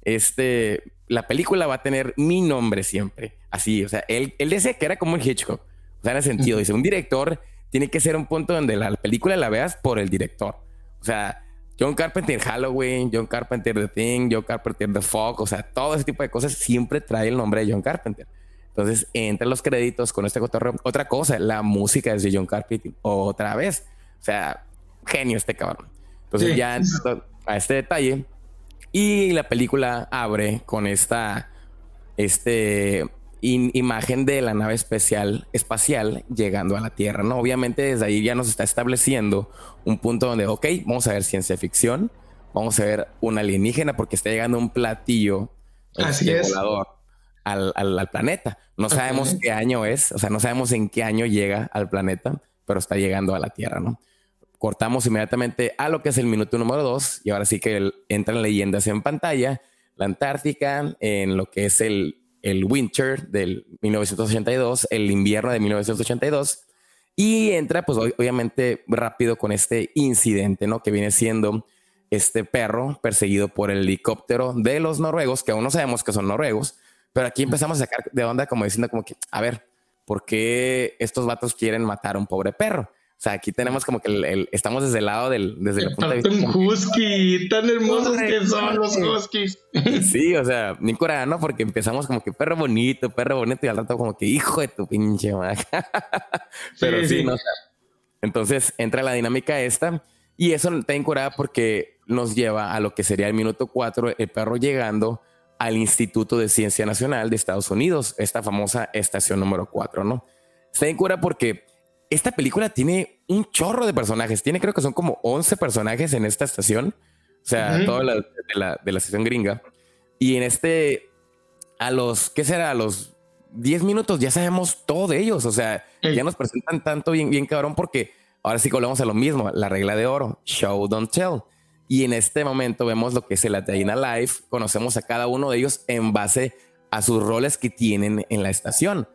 este, la película va a tener mi nombre siempre. Así, o sea, él, él decía que era como el Hitchcock. O sea, en el sentido, dice, un director tiene que ser un punto donde la película la veas por el director. O sea, John Carpenter Halloween, John Carpenter The Thing, John Carpenter The Fog, o sea, todo ese tipo de cosas siempre trae el nombre de John Carpenter. Entonces, entre los créditos con este cotorreo, otra cosa, la música es de John Carpenter, otra vez. O sea, genio este cabrón. Entonces, ya a este detalle, y la película abre con esta este, imagen de la nave especial, espacial llegando a la Tierra. ¿no? Obviamente desde ahí ya nos está estableciendo un punto donde, ok, vamos a ver ciencia ficción, vamos a ver un alienígena porque está llegando un platillo Así es. volador al, al, planeta. No sabemos qué año es, o sea, no sabemos en qué año llega al planeta, pero está llegando a la Tierra, ¿no? cortamos inmediatamente a lo que es el minuto número dos y ahora sí que entran leyendas en pantalla, la Antártica, en lo que es el, el Winter del 1982, el invierno de 1982 y entra pues obviamente rápido con este incidente, ¿no? Que viene siendo este perro perseguido por el helicóptero de los noruegos, que aún no sabemos que son noruegos, pero aquí empezamos a sacar de onda como diciendo como que, a ver, ¿por qué estos vatos quieren matar a un pobre perro? O sea, aquí tenemos como que el, estamos desde el lado del, desde el punto de vista. Un husky, tan hermosos que son los huskies. *laughs* Sí, o sea, ni cura, ¿no? Porque empezamos como que perro bonito, perro bonito, y al rato como que hijo de tu pinche madre. *laughs* Pero sí, ¿no? Entonces entra la dinámica esta, y eso está incurada porque nos lleva a lo que sería el minuto cuatro, el perro llegando al Instituto de Ciencia Nacional de Estados Unidos, esta famosa estación número cuatro, ¿no? Está en cura porque esta película tiene un chorro de personajes. Tiene, creo que son como 11 personajes en esta estación. O sea, toda la, de, la, de la estación gringa. Y en este, a los, ¿qué será? A los 10 minutos ya sabemos todo de ellos. O sea, ya nos presentan tanto bien, bien cabrón porque ahora sí volvemos a lo mismo. La regla de oro, show, don't tell. Y en este momento vemos lo que es el Athena Live. Conocemos a cada uno de ellos en base a sus roles que tienen en la estación.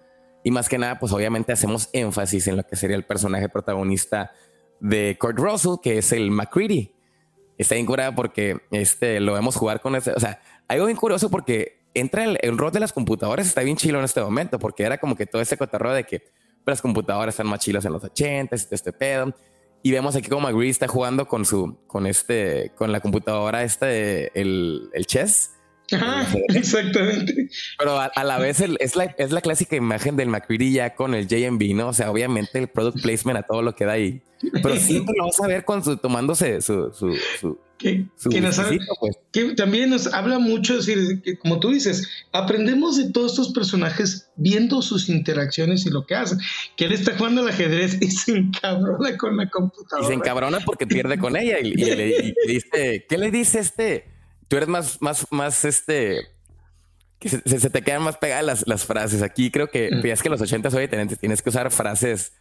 Y más que nada, pues obviamente hacemos énfasis en lo que sería el personaje protagonista de Kurt Russell, que es el McCready. Está bien curado porque este, lo vemos jugar con ese. O sea, algo bien curioso porque entra el, el rol de las computadoras, está bien chilo en este momento, porque era como que todo ese cotarro de que las computadoras están más chilas en los 80 este, este pedo. Y vemos aquí como McGree está jugando con su, con este, con la computadora, este, el, el chess. *laughs* exactamente. Pero a, la vez es, la, es la clásica imagen del McCready ya con el JMB, ¿no? O sea, obviamente el product placement a todo lo que da ahí. Pero *laughs* siempre lo vas a ver con su, tomándose su, su, su que, pues. que, también nos habla mucho, decir, que como tú dices, aprendemos de todos estos personajes viendo sus interacciones y lo que hacen. Que él está jugando al ajedrez y se encabrona con la computadora. Y se encabrona porque pierde con ella y, le, dice, ¿qué le dice este? Tú eres más, más, más este que se, te quedan más pegadas las, las frases. Aquí creo que mm. es que los 80 hoy tienes que usar frases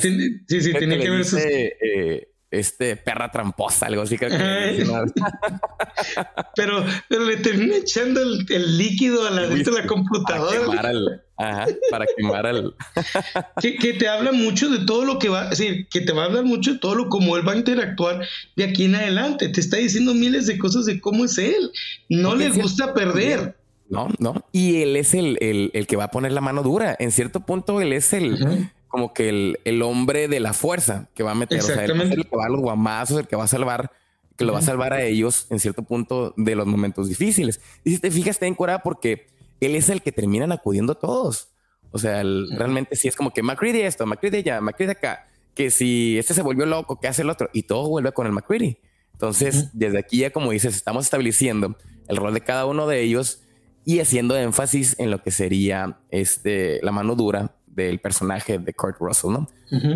Sí, sí, sí tiene que, ver sus... Eh, este perra tramposa, algo así que. *laughs* pero, pero le termina echando el, líquido a la, *laughs* de la computadora. Para quemar el, ajá, para quemar el. *laughs* que, te habla mucho de todo lo que va, es decir, que te va a hablar mucho de todo lo como él va a interactuar de aquí en adelante. Te está diciendo miles de cosas de cómo es él. No le gusta perder. No, no. Y él es el, el, que va a poner la mano dura. En cierto punto, él es el, como que el, el, hombre de la fuerza que va a meter, o sea, el, que va a los guamazos, el que va a salvar, que lo va a salvar a ellos en cierto punto de los momentos difíciles. Y si te fijas, está encorada porque él es el que terminan acudiendo todos. O sea, realmente sí es como que McCready esto, McCready allá, McCready acá, que si este se volvió loco, ¿qué hace el otro? Y todo vuelve con el McCready. Entonces, desde aquí ya como dices, estamos estableciendo el rol de cada uno de ellos y haciendo énfasis en lo que sería este, la mano dura del personaje de Kurt Russell, ¿no?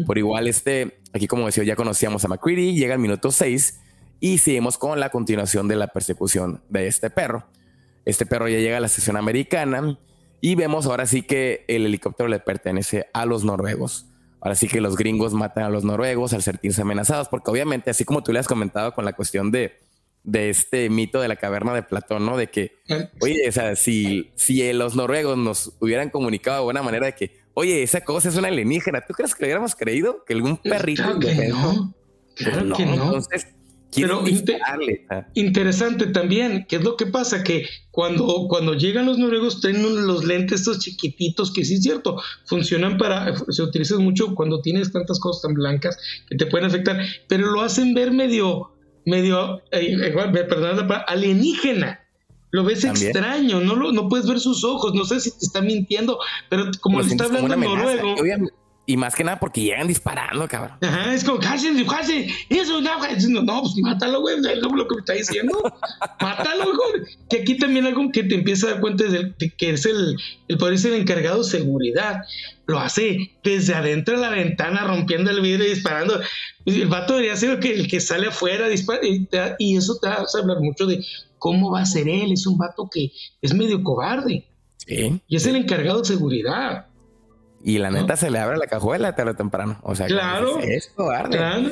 Por igual, este, aquí como decía, ya conocíamos a McCready, llega el minuto 6 y seguimos con la continuación de la persecución de este perro. Este perro ya llega a la sesión americana y vemos ahora sí que el helicóptero le pertenece a los noruegos. Ahora sí que los gringos matan a los noruegos al sentirse amenazados, porque obviamente, así como tú le has comentado con la cuestión de, de este mito de la caverna de Platón, ¿no? De que, oye, o sea, si, si los noruegos nos hubieran comunicado de buena manera de que, oye, esa cosa es una alienígena. ¿Tú crees que le hubiéramos creído que algún perrito claro que no. Claro que no. Entonces, pero interesante también, ¿qué es lo que pasa? Que cuando, cuando llegan los noruegos tienen los lentes estos chiquititos que sí es cierto, funcionan para, se utilizan mucho cuando tienes tantas cosas tan blancas que te pueden afectar, pero lo hacen ver medio, medio, eh, eh perdón, alienígena. Lo ves extraño, no, lo, no puedes ver sus ojos, no sé si te está mintiendo, pero como le está hablando noruego. Y más que nada porque llegan disparando, cabrón. Ajá, es como, cállate, cállate, eso, no, no, no, pues mátalo, güey, es lo que me está diciendo. *laughs* mátalo, güey. Que aquí también algo que te empieza a dar cuenta de, que es el, el poder ser encargado de seguridad. Lo hace desde adentro de la ventana, rompiendo el vidrio y disparando. El vato debería ser el que, el que sale afuera, dispara, y, y eso te hace hablar mucho de ¿cómo va a ser él? Es un vato que es medio cobarde. Sí. Y es el encargado de seguridad. Y la neta se le abre la cajuela tarde o temprano. O sea, claro. Es cobarde. Claro.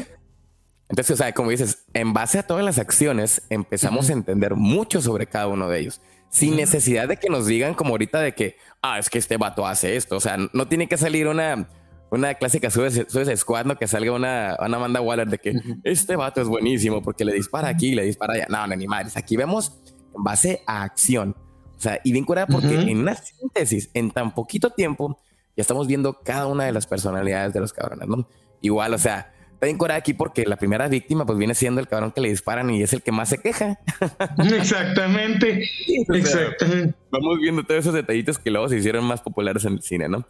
Entonces, o sea, como dices, en base a todas las acciones, empezamos a entender mucho sobre cada uno de ellos. Sin necesidad de que nos digan como ahorita de que, ah, es que este vato hace esto. O sea, no tiene que salir una, una clásica Suicide Squad, ¿no? Que salga una, una Amanda Waller de que este vato es buenísimo porque le dispara aquí, le dispara allá. No, no, ni madres. Aquí vemos en base a acción. O sea, y bien curada porque en una síntesis, en tan poquito tiempo, ya estamos viendo cada una de las personalidades de los cabrones, ¿no? Igual, o sea, está bien aquí porque la primera víctima pues viene siendo el cabrón que le disparan y es el que más se queja. *laughs* Exactamente. Exactamente. Vamos viendo todos esos detallitos que luego se hicieron más populares en el cine, ¿no?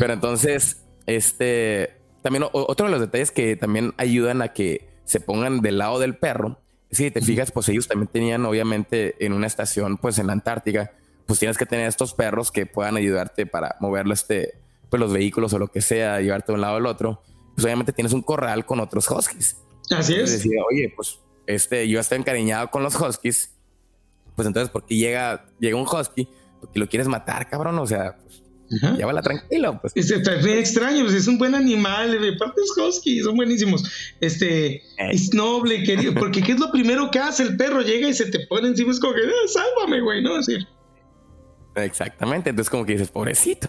Pero entonces, este, también otro de los detalles que también ayudan a que se pongan del lado del perro, si te fijas, pues ellos también tenían, obviamente, en una estación, pues en la Antártica, pues tienes que tener estos perros que puedan ayudarte para moverlo, este, pues los vehículos o lo que sea, llevarte de un lado al otro. Pues obviamente tienes un corral con otros huskies. Así es. Decía, oye, pues este, yo estoy encariñado con los huskies, pues entonces, ¿por qué llega, llega un husky? Porque lo quieres matar, cabrón, o sea, pues Llévala tranquilo. Pues. Es, extraño, pues es un buen animal. De parte es husky, son buenísimos. Este, es noble, querido. Porque ¿qué es lo primero que hace? El perro llega y se te pone encima. Es como que, ah, sálvame, güey, ¿no? Así. Exactamente. Entonces, como que dices, pobrecito.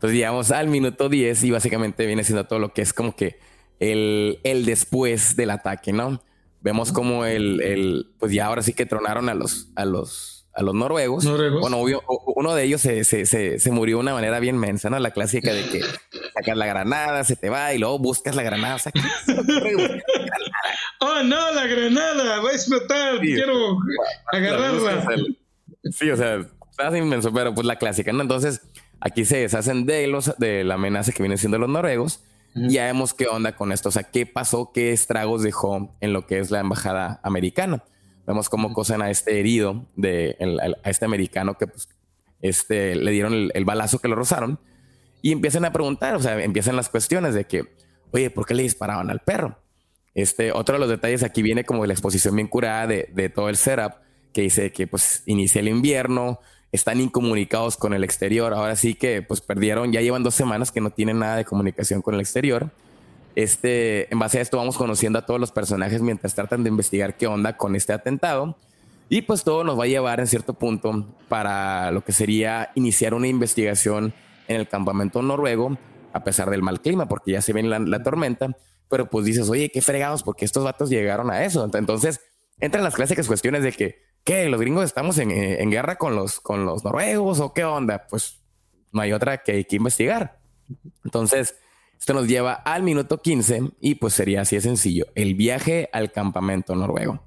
Entonces, llegamos al minuto 10 y básicamente viene siendo todo lo que es como que el, el después del ataque, ¿no? Vemos como el, el, pues ya ahora sí que tronaron a los, a los a los noruegos. Bueno, uno de ellos se, se, se, murió de una manera bien mensa, ¿no? La clásica de que *laughs* sacas la granada, se te va y luego buscas la granada. *laughs* oh, no, la granada va a explotar. Quiero agarrarla. Sí, o sea, está inmenso, pero pues la clásica, ¿no? Entonces, aquí se deshacen de los de la amenaza que vienen siendo los noruegos. Y ya vemos qué onda con esto, o sea, qué pasó, qué estragos dejó en lo que es la embajada americana. Vemos cómo cosen a este herido, de, a este americano que pues, este, le dieron el, balazo que lo rozaron y empiezan a preguntar, o sea, empiezan las cuestiones de que, oye, ¿por qué le disparaban al perro? Este, otro de los detalles aquí viene como la exposición bien curada de, todo el setup, que dice que pues inicia el invierno, están incomunicados con el exterior, ahora sí que pues perdieron, ya llevan dos semanas que no tienen nada de comunicación con el exterior. Este, en base a esto vamos conociendo a todos los personajes mientras tratan de investigar qué onda con este atentado y pues todo nos va a llevar en cierto punto para lo que sería iniciar una investigación en el campamento noruego, a pesar del mal clima, porque ya se viene la, tormenta, pero pues dices, oye, qué fregados, porque estos vatos llegaron a eso. Entonces entran las clásicas cuestiones de que, ¿qué? ¿Los gringos estamos en, en guerra con los, con los noruegos o qué onda? Pues no hay otra que que investigar. Entonces, esto nos lleva al minuto 15 y pues sería así de sencillo, el viaje al campamento noruego.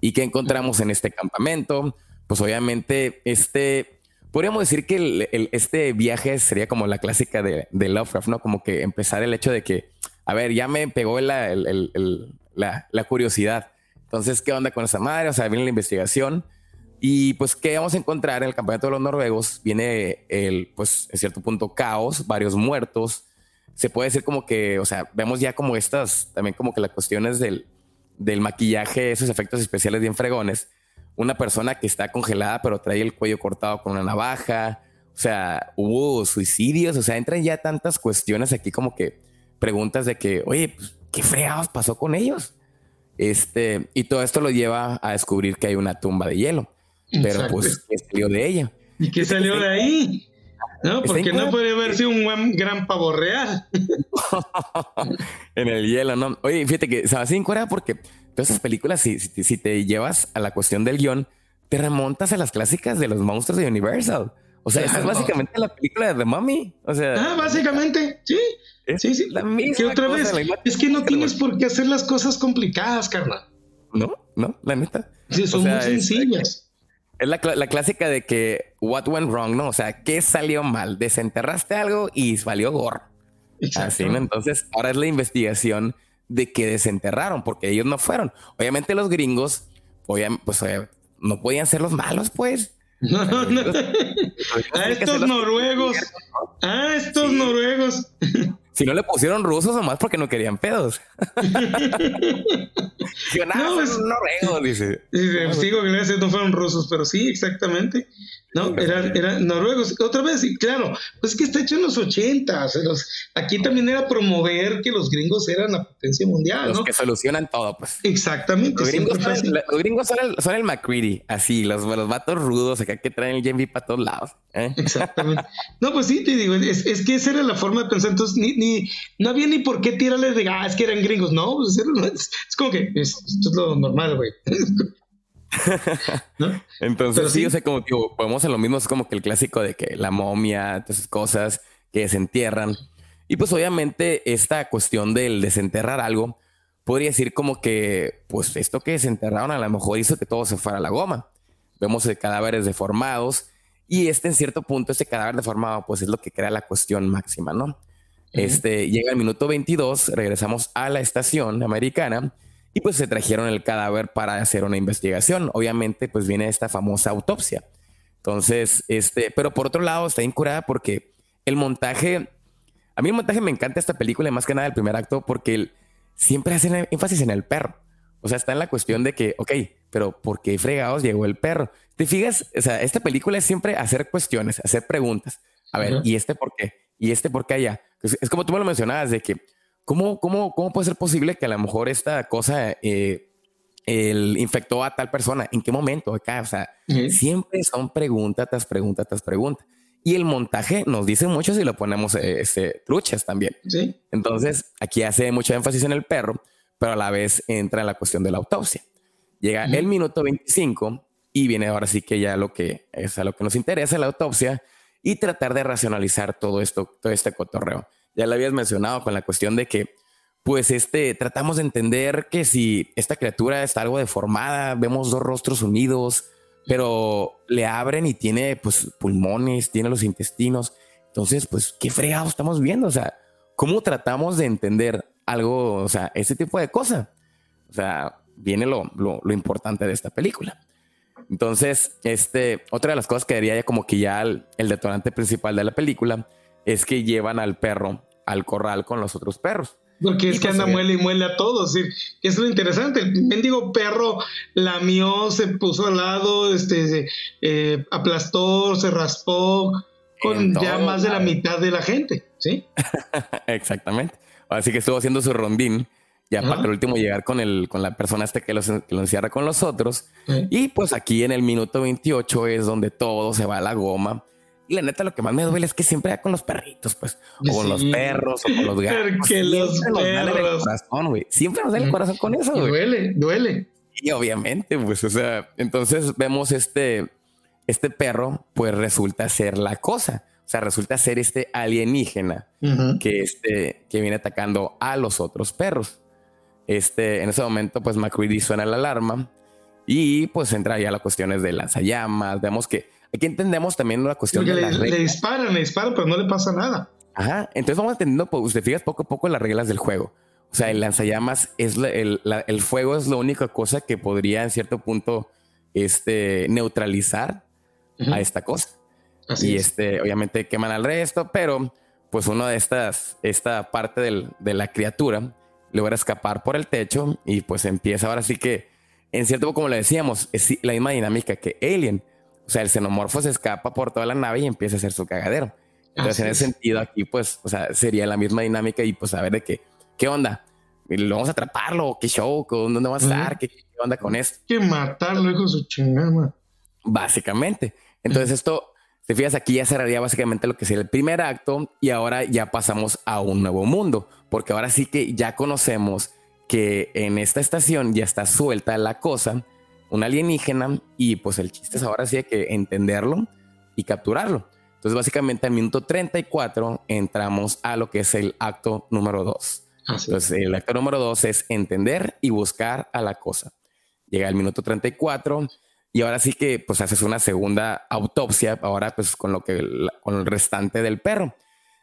¿Y qué encontramos en este campamento? Pues obviamente este, podríamos decir que este viaje sería como la clásica de, Lovecraft, ¿no? Como que empezar el hecho de que, a ver, ya me pegó la, la, curiosidad. Entonces, ¿qué onda con esa madre? O sea, viene la investigación. Y pues, ¿qué vamos a encontrar en el campamento de los noruegos? Viene el, pues, en cierto punto, caos, varios muertos. Se puede decir como que, o sea, vemos ya como estas, también como que las cuestiones del, del maquillaje, esos efectos especiales bien fregones. Una persona que está congelada, pero trae el cuello cortado con una navaja. O sea, hubo suicidios. O sea, entran ya tantas cuestiones aquí como que preguntas de que, oye, pues, ¿qué fregados pasó con ellos? Este, y todo esto lo lleva a descubrir que hay una tumba de hielo. Pero pues, ¿qué salió de ella? ¿Y qué salió de ahí? No, porque no puede haber sido un gran pavo real. *laughs* en el hielo, ¿no? Oye, fíjate que se va en Corea porque todas esas películas, si, si, te llevas a la cuestión del guion, te remontas a las clásicas de los monstruos de Universal. O sea, es básicamente la película de The Mummy. O sea, ah, básicamente, sí. sí, sí. La misma otra vez, es que no tienes por qué hacer las cosas complicadas, carnal. No, no, la neta. Sí, son muy sencillas. Es la, clásica de que what went wrong, ¿no? O sea, ¿qué salió mal? Desenterraste algo y salió gore. Así, ¿no? Entonces, ahora es la investigación de que desenterraron, porque ellos no fueron. Obviamente los gringos, pues, no podían ser los malos, pues. No, no. A estos noruegos. A estos noruegos. Si no le pusieron rusos nomás porque no querían pedos. *laughs* Yo, nada, no, son noruegos, dice. dice sigo que no fueron rusos, pero sí, exactamente. No, eran, noruegos. Otra vez, y claro, pues es que está hecho en los 80. aquí también era promover que los gringos eran la potencia mundial. Los que solucionan todo, pues. Exactamente. Los gringos, son, el, son, el, McCready, así, los, los vatos rudos acá que traen el JMV para todos lados. ¿eh? Exactamente. No, pues sí, te digo, es, es, que esa era la forma de pensar. Entonces, ni, ni no había ni por qué tirarles de, ah, es que eran gringos. No, pues, es, es, como que esto es lo normal, güey. *laughs* Entonces, sí, o sea, como que podemos hacer lo mismo, es como que el clásico de que la momia, todas esas cosas que desentierran. Y pues obviamente esta cuestión del desenterrar algo, podría decir como que, pues esto que desenterraron a lo mejor hizo que todo se fuera a la goma. Vemos cadáveres deformados y este en cierto punto, este cadáver deformado, pues es lo que crea la cuestión máxima, ¿no? Este llega el minuto 22, regresamos a la estación americana y pues se trajeron el cadáver para hacer una investigación. Obviamente, pues viene esta famosa autopsia. Entonces, este, pero por otro lado está incurada porque el montaje, a mí el montaje me encanta esta película, más que nada el primer acto, porque siempre hacen énfasis en el perro. O sea, está en la cuestión de que, ok, pero ¿por qué fregados llegó el perro? Te fijas, o sea, esta película es siempre hacer cuestiones, hacer preguntas. A ver, ¿y este por qué? ¿Y este por qué allá? es como tú me lo mencionabas, de que ¿Cómo, cómo, cómo puede ser posible que a lo mejor esta cosa eh, el infectó a tal persona? ¿En qué momento? Acá, o sea, siempre son preguntas tras preguntas tras preguntas. Y el montaje nos dice mucho si lo ponemos eh, este, truchas también. ¿Sí? Entonces, aquí hace mucho énfasis en el perro, pero a la vez entra en la cuestión de la autopsia. Llega el minuto 25 y viene ahora sí que ya lo que es a lo que nos interesa, la autopsia, y tratar de racionalizar todo esto, todo este cotorreo ya lo habías mencionado con la cuestión de que, pues, este, tratamos de entender que si esta criatura está algo deformada, vemos dos rostros unidos, pero le abren y tiene, pues, pulmones, tiene los intestinos. Entonces, pues, ¿qué fregado estamos viendo? O sea, ¿cómo tratamos de entender algo, o sea, ese tipo de cosas? O sea, viene lo, lo, importante de esta película. Entonces, este, otra de las cosas que diría ya como que ya el, detonante principal de la película es que llevan al perro al corral con los otros perros. Porque es que pues, anda muele y muele a todos. es lo interesante. El mendigo perro lamió, se puso al lado, este, eh, aplastó, se raspó con ya más de la mitad de la gente. ¿sí? *laughs* Exactamente. Así que estuvo haciendo su rondín ya para el último llegar con, el, con la persona este que, lo encierra con los otros. Y pues aquí en el minuto 28 es donde todo se va a la goma. Y la neta, lo que más me duele es que siempre va con los perritos, pues, o con los perros, o con los *laughs* gatos. Porque los perros. corazón, Siempre nos da el corazón con eso, güey. Duele, duele. Y obviamente, pues, o sea, entonces vemos este, este perro, pues resulta ser la cosa. O sea, resulta ser este alienígena que, este, que viene atacando a los otros perros. Este, en ese momento, pues McCready suena la alarma y pues entra ya las cuestiones de lanzallamas. Vemos que aquí entendemos también una cuestión de le, le disparan, le disparan, pero no le pasa nada. Ajá, entonces vamos entendiendo, pues usted fijas poco a poco las reglas del juego. O sea, el lanzallamas es el, el, fuego es la única cosa que podría en cierto punto este, neutralizar a esta cosa. y este, obviamente queman al resto, pero pues uno de estas, esta parte del, de la criatura logra escapar por el techo y pues empieza ahora sí que, en cierto como le decíamos, es la misma dinámica que Alien. O sea, el xenomorfo se escapa por toda la nave y empieza a hacer su cagadero. Entonces, en ese sentido, aquí, pues, o sea, sería la misma dinámica y pues a ver de qué, qué onda. ¿Lo vamos a atraparlo? ¿Qué show? ¿Dónde va a estar? ¿Qué, onda con esto? Que matarlo, hijo de su chingada. Básicamente. Entonces, esto, te fijas, aquí ya cerraría básicamente lo que sería el primer acto y ahora ya pasamos a un nuevo mundo porque ahora sí que ya conocemos que en esta estación ya está suelta la cosa, un alienígena, y pues el chiste es ahora sí hay que entenderlo y capturarlo. Entonces, básicamente, al minuto 34 entramos a lo que es el acto número 2. Entonces, el acto número 2 es entender y buscar a la cosa. Llega el minuto 34 y ahora sí que pues haces una segunda autopsia, ahora pues con lo que con el restante del perro.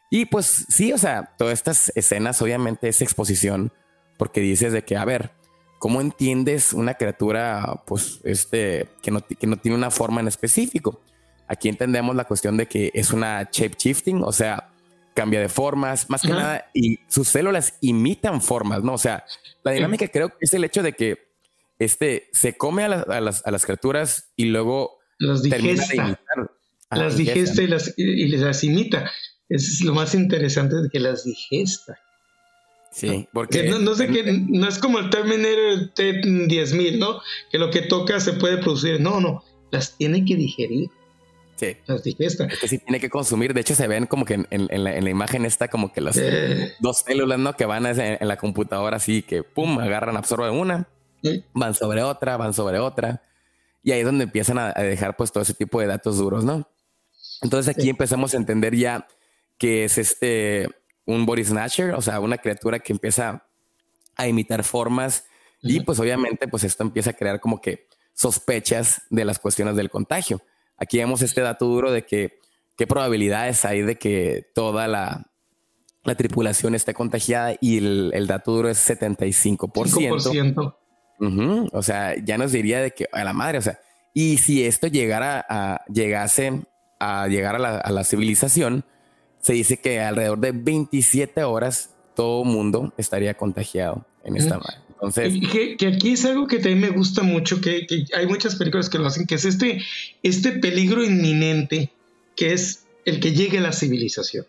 Y pues sí, o sea, todas estas escenas obviamente es exposición porque dices de que, a ver, ¿cómo entiendes una criatura pues este que no, que no tiene una forma en específico? Aquí entendemos la cuestión de que es una shape shifting, o sea, cambia de formas, más que nada, y sus células imitan formas, ¿no? O sea, la dinámica creo que es el hecho de que este se come a, las, a las, criaturas y luego las digesta. las digesta y las, y las imita es lo más interesante de que las digesta. Sí, porque no, sé qué, no es como el Terminator T10000, ¿no? Que lo que toca se puede producir. No, no, las tiene que digerir. Sí. Las digesta. Es que sí tiene que consumir. De hecho, se ven como que en, la, imagen está como que las eh. dos células, ¿no? Que van en, la computadora así, que pum, agarran, absorben una, van sobre otra, van sobre otra. Y ahí es donde empiezan a, dejar pues todo ese tipo de datos duros, ¿no? Entonces aquí empezamos a entender ya que es este un body snatcher, o sea, una criatura que empieza a imitar formas y pues obviamente pues esto empieza a crear como que sospechas de las cuestiones del contagio. Aquí vemos este dato duro de que qué probabilidades hay de que toda la, la tripulación esté contagiada y el, dato duro es 75%. O sea, ya nos diría de que a la madre, o sea, y si esto llegara a, llegase a llegar a la, a la civilización, se dice que alrededor de 27 horas todo mundo estaría contagiado en esta manera. Entonces, que, aquí es algo que también me gusta mucho, que, hay muchas películas que lo hacen, que es este, este peligro inminente, que es el que llegue a la civilización.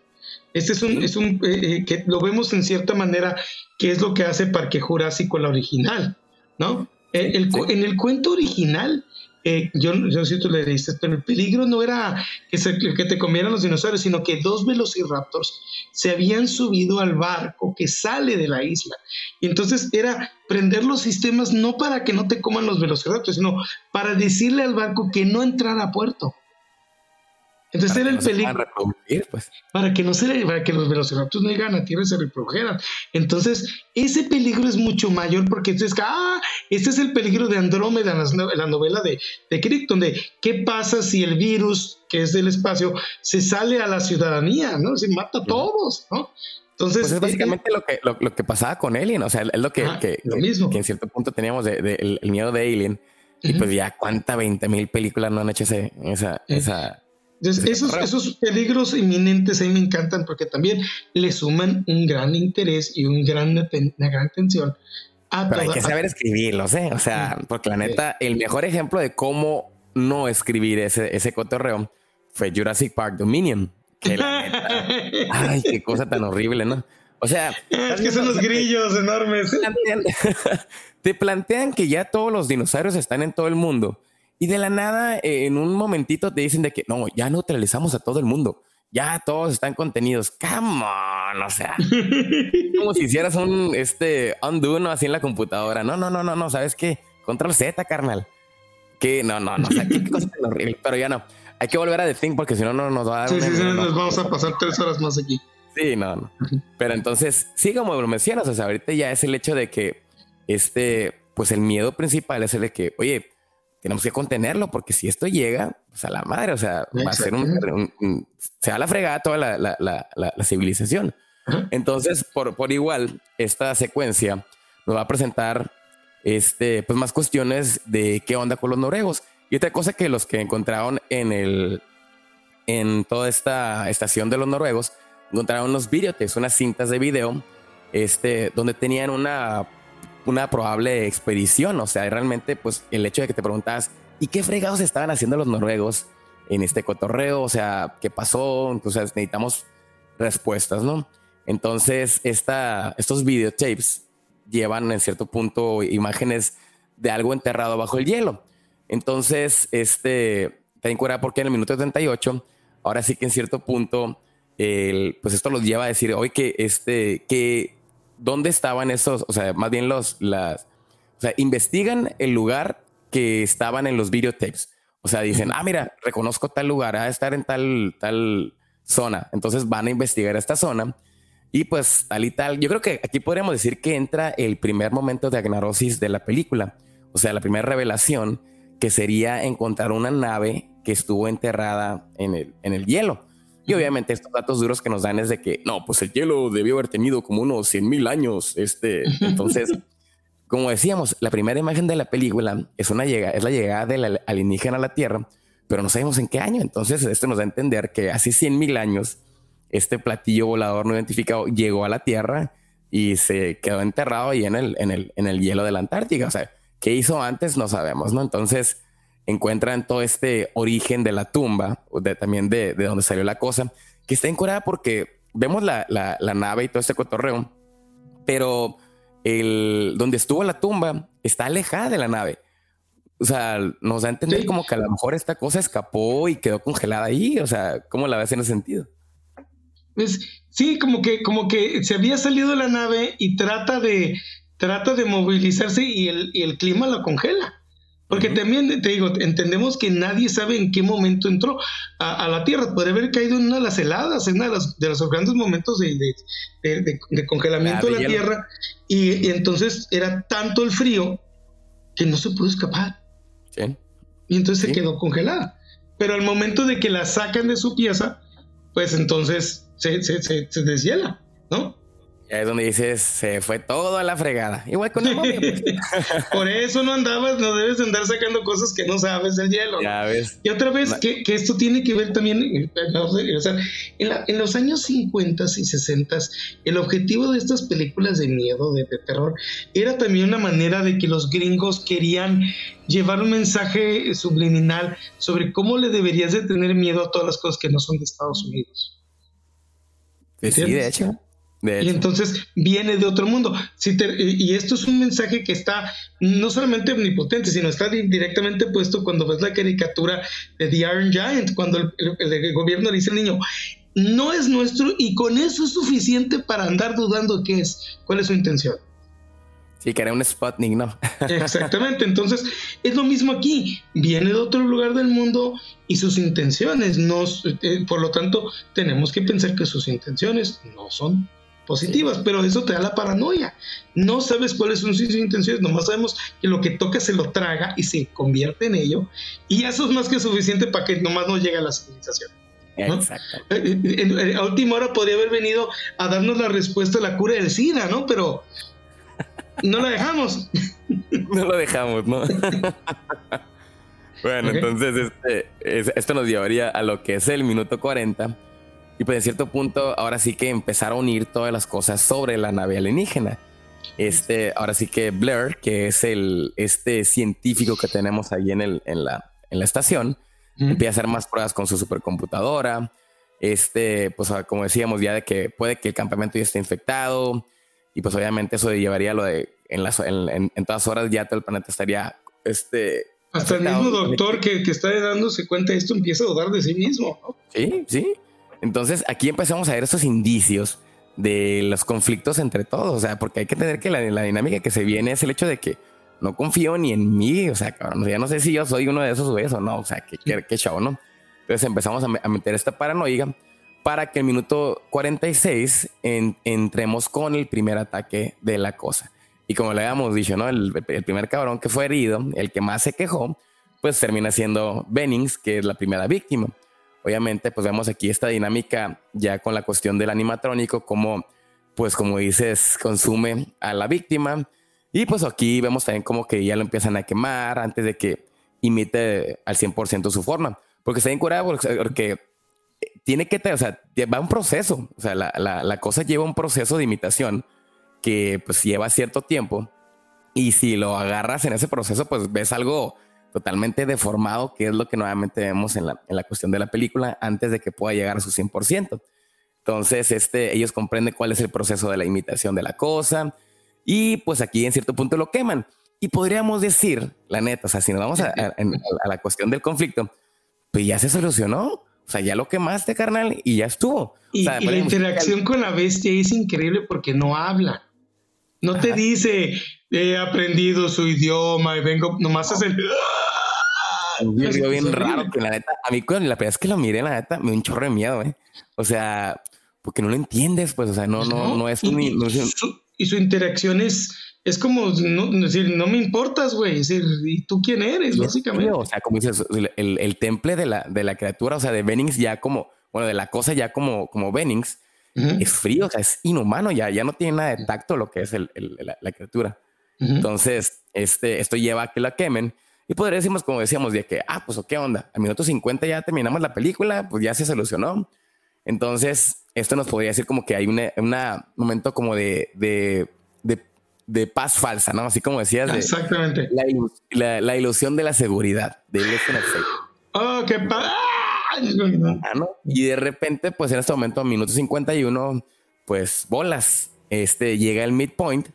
Este es un, es un eh, eh, que lo vemos en cierta manera, que es lo que hace Parque Jurásico la original, ¿no? En el cuento original, eh, yo no sé si tú le diste, pero el peligro no era que, se, que te comieran los dinosaurios, sino que dos velociraptors se habían subido al barco que sale de la isla. Y entonces era prender los sistemas no para que no te coman los velociraptors, sino para decirle al barco que no entrara a puerto. Entonces era el peligro. Pues. Para que no se para que los velociraptors no llegaran a tierra y se reprodujeran. Entonces, ese peligro es mucho mayor porque entonces, ah, este es el peligro de Andrómeda, en la, novela de, de Crick, donde qué pasa si el virus, que es del espacio, se sale a la ciudadanía, ¿no? Se mata a todos, ¿no? Entonces, pues es básicamente lo que, lo, que pasaba con Alien, o sea, es lo que, que, mismo. que en cierto punto teníamos de, el, miedo de Alien. Y pues ya cuánta 20 mil películas no han hecho ese, esa, esa, esos, esos, peligros inminentes a mí me encantan porque también le suman un gran interés y un gran, una gran atención. A Pero hay que saber escribirlos, ¿eh? O sea, porque la neta, el mejor ejemplo de cómo no escribir ese, ese cotorreo fue Jurassic Park Dominion. Que la neta, *laughs* ay, qué cosa tan horrible, ¿no? O sea, es que son los grillos enormes. *laughs* te plantean que ya todos los dinosaurios están en todo el mundo y de la nada, eh, en un momentito te dicen de que no, ya neutralizamos a todo el mundo. Ya todos están contenidos. Come on, o sea, *laughs* como si hicieras un este undo ¿no? así en la computadora. No, no, no, no, no, ¿sabes qué? Control Z, carnal. Que no, no, no, o sea, qué cosa tan horrible. Pero ya no. Hay que volver a The Thing porque si no, no nos va a dar. Sí, sí, sí, nos vamos a pasar tres horas más aquí. Sí, no, no. Pero entonces, sí, como lo mencionas, o sea, ahorita ya es el hecho de que este, pues el miedo principal es el de que, oye, tenemos que contenerlo porque si esto llega, pues a la madre, o sea, va a ser un, se va a la fregada toda la, la, la, la civilización. Entonces, por, por igual, esta secuencia nos va a presentar este, pues más cuestiones de qué onda con los noruegos. Y otra cosa que los que encontraron en el, en toda esta estación de los noruegos, encontraron unos videotapes, unas cintas de video, este, donde tenían una una probable expedición. O sea, realmente, pues el hecho de que te preguntas, ¿y qué fregados estaban haciendo los noruegos en este cotorreo? O sea, ¿qué pasó? Entonces necesitamos respuestas, ¿no? Entonces, esta, estos videotapes llevan en cierto punto imágenes de algo enterrado bajo el hielo. Entonces, este, ten cuenta porque en el minuto 38, ahora sí que en cierto punto, el, pues esto los lleva a decir, hoy que este, que dónde estaban esos, o sea, más bien los, las, o sea, investigan el lugar que estaban en los videotapes. O sea, dicen, ah, mira, reconozco tal lugar, a estar en tal, tal zona. Entonces van a investigar esta zona y pues tal y tal. Yo creo que aquí podríamos decir que entra el primer momento de agnarosis de la película. O sea, la primera revelación que sería encontrar una nave que estuvo enterrada en el, en el hielo. Y obviamente estos datos duros que nos dan es de que, no, pues el hielo debió haber tenido como unos 100 mil años. Este, entonces, como decíamos, la primera imagen de la película es, una llegada, es la llegada del alienígena a la Tierra, pero no sabemos en qué año. Entonces, esto nos da a entender que hace 100 mil años, este platillo volador no identificado llegó a la Tierra y se quedó enterrado ahí en el, en el, en el hielo de la Antártica. O sea, ¿qué hizo antes? No sabemos, ¿no? Entonces, encuentran todo este origen de la tumba, de, también de, de donde salió la cosa, que está encorada porque vemos la, la, la, nave y todo este cotorreo, pero el, donde estuvo la tumba está alejada de la nave. O sea, nos da a entender como que a lo mejor esta cosa escapó y quedó congelada ahí. O sea, ¿cómo la ves en ese sentido? Pues sí, como que, como que se había salido de la nave y trata de, trata de movilizarse y el, y el clima la congela. Porque también te digo, entendemos que nadie sabe en qué momento entró a, la Tierra. Podría haber caído en una de las heladas, en uno de los, grandes momentos de, congelamiento de la Tierra. Y, entonces era tanto el frío que no se pudo escapar. Y entonces se quedó congelada. Pero al momento de que la sacan de su pieza, pues entonces se, se, se deshiela, ¿no? Es donde dices, se fue todo a la fregada. Igual con el pues. *laughs* Por eso no andabas, no debes andar sacando cosas que no sabes del hielo. Ya ves. Y otra vez, que, esto tiene que ver también, o sea, en, los años 50 y 60, el objetivo de estas películas de miedo, de, de terror, era también una manera de que los gringos querían llevar un mensaje subliminal sobre cómo le deberías de tener miedo a todas las cosas que no son de Estados Unidos. Sí, de hecho y entonces viene de otro mundo. y esto es un mensaje que está no solamente omnipotente, sino está directamente puesto cuando ves la caricatura de The Iron Giant, cuando el, gobierno le dice al niño, no es nuestro y con eso es suficiente para andar dudando qué es, cuál es su intención. Sí, que era un Sputnik, ¿no? *laughs* Exactamente, entonces es lo mismo aquí, viene de otro lugar del mundo y sus intenciones, no, eh, por lo tanto, tenemos que pensar que sus intenciones no son positivas, pero eso te da la paranoia. No sabes cuáles son sus intenciones, nomás sabemos que lo que toca se lo traga y se convierte en ello, y eso es más que suficiente para que nomás no llegue a la civilización. Exacto. Eh, eh, a última hora podría haber venido a darnos la respuesta a la cura del SIDA, ¿no? Pero no la dejamos. *laughs* no lo dejamos, ¿no? *laughs* bueno, entonces este, esto nos llevaría a lo que es el minuto 40. Y pues en cierto punto, ahora sí que empezar a unir todas las cosas sobre la nave alienígena. Este, ahora sí que Blair, que es el, este científico que tenemos ahí en, el, en, la, en la estación, empieza a hacer más pruebas con su supercomputadora. Este, pues como decíamos ya de que puede que el campamento ya esté infectado, y pues obviamente eso llevaría lo de en, las, en, en, todas horas ya todo el planeta estaría este hasta el mismo doctor que, que, está dándose cuenta de esto empieza a dudar de sí mismo ¿no? sí sí entonces aquí empezamos a ver esos indicios de los conflictos entre todos o sea porque hay que tener que la, dinámica que se viene es el hecho de que no confío ni en mí o sea cabrón, ya no sé si yo soy uno de esos güeyes o no o sea qué, qué, no entonces empezamos a, meter esta paranoia para que el minuto 46 entremos con el primer ataque de la cosa. Y como le habíamos dicho, ¿no? El, primer cabrón que fue herido, el que más se quejó, pues termina siendo Bennings, que es la primera víctima. Obviamente, pues vemos aquí esta dinámica ya con la cuestión del animatrónico, como, pues como dices, consume a la víctima. Y pues aquí vemos también como que ya lo empiezan a quemar antes de que imite al 100% su forma. Porque está bien curado porque tiene que, o sea, va un proceso, o sea, la, la, cosa lleva un proceso de imitación que pues lleva cierto tiempo y si lo agarras en ese proceso, pues ves algo totalmente deformado, que es lo que nuevamente vemos en la, en la cuestión de la película antes de que pueda llegar a su 100%. Entonces, este, ellos comprenden cuál es el proceso de la imitación de la cosa y pues aquí en cierto punto lo queman. Y podríamos decir, la neta, o sea, si nos vamos a, a la cuestión del conflicto, pues ya se solucionó. O sea, ya lo quemaste, carnal, y ya estuvo. Y, la interacción con la bestia es increíble porque no habla. No te dice, he aprendido su idioma y vengo, nomás hace Un bien raro que la neta, a mí la primera vez que lo miré, la neta, me dio un chorro de miedo, ¿eh? O sea, porque no lo entiendes, pues, o sea, no, no, no es un... y su interacción es es como no, decir, no me importas, güey. Es decir, ¿y tú quién eres? Básicamente. O sea, como dices, el, el, temple de la, de la criatura, o sea, de Bennings ya como, bueno, de la cosa ya como, como Bennings, es frío, o sea, es inhumano, ya, ya no tiene nada de tacto lo que es el, la, la, criatura. Entonces, este, esto lleva a que la quemen. Y podría decirnos, como decíamos, de que, ah, pues, ¿qué onda? Al minuto 50 ya terminamos la película, pues ya se solucionó. Entonces, esto nos podría decir como que hay un momento como de, de, de de paz falsa, ¿no? Así como decías. Exactamente. La, la, ilusión de la seguridad, de Oh, qué ah, Y de repente, pues en este momento, minuto 51, pues bolas. Este llega el midpoint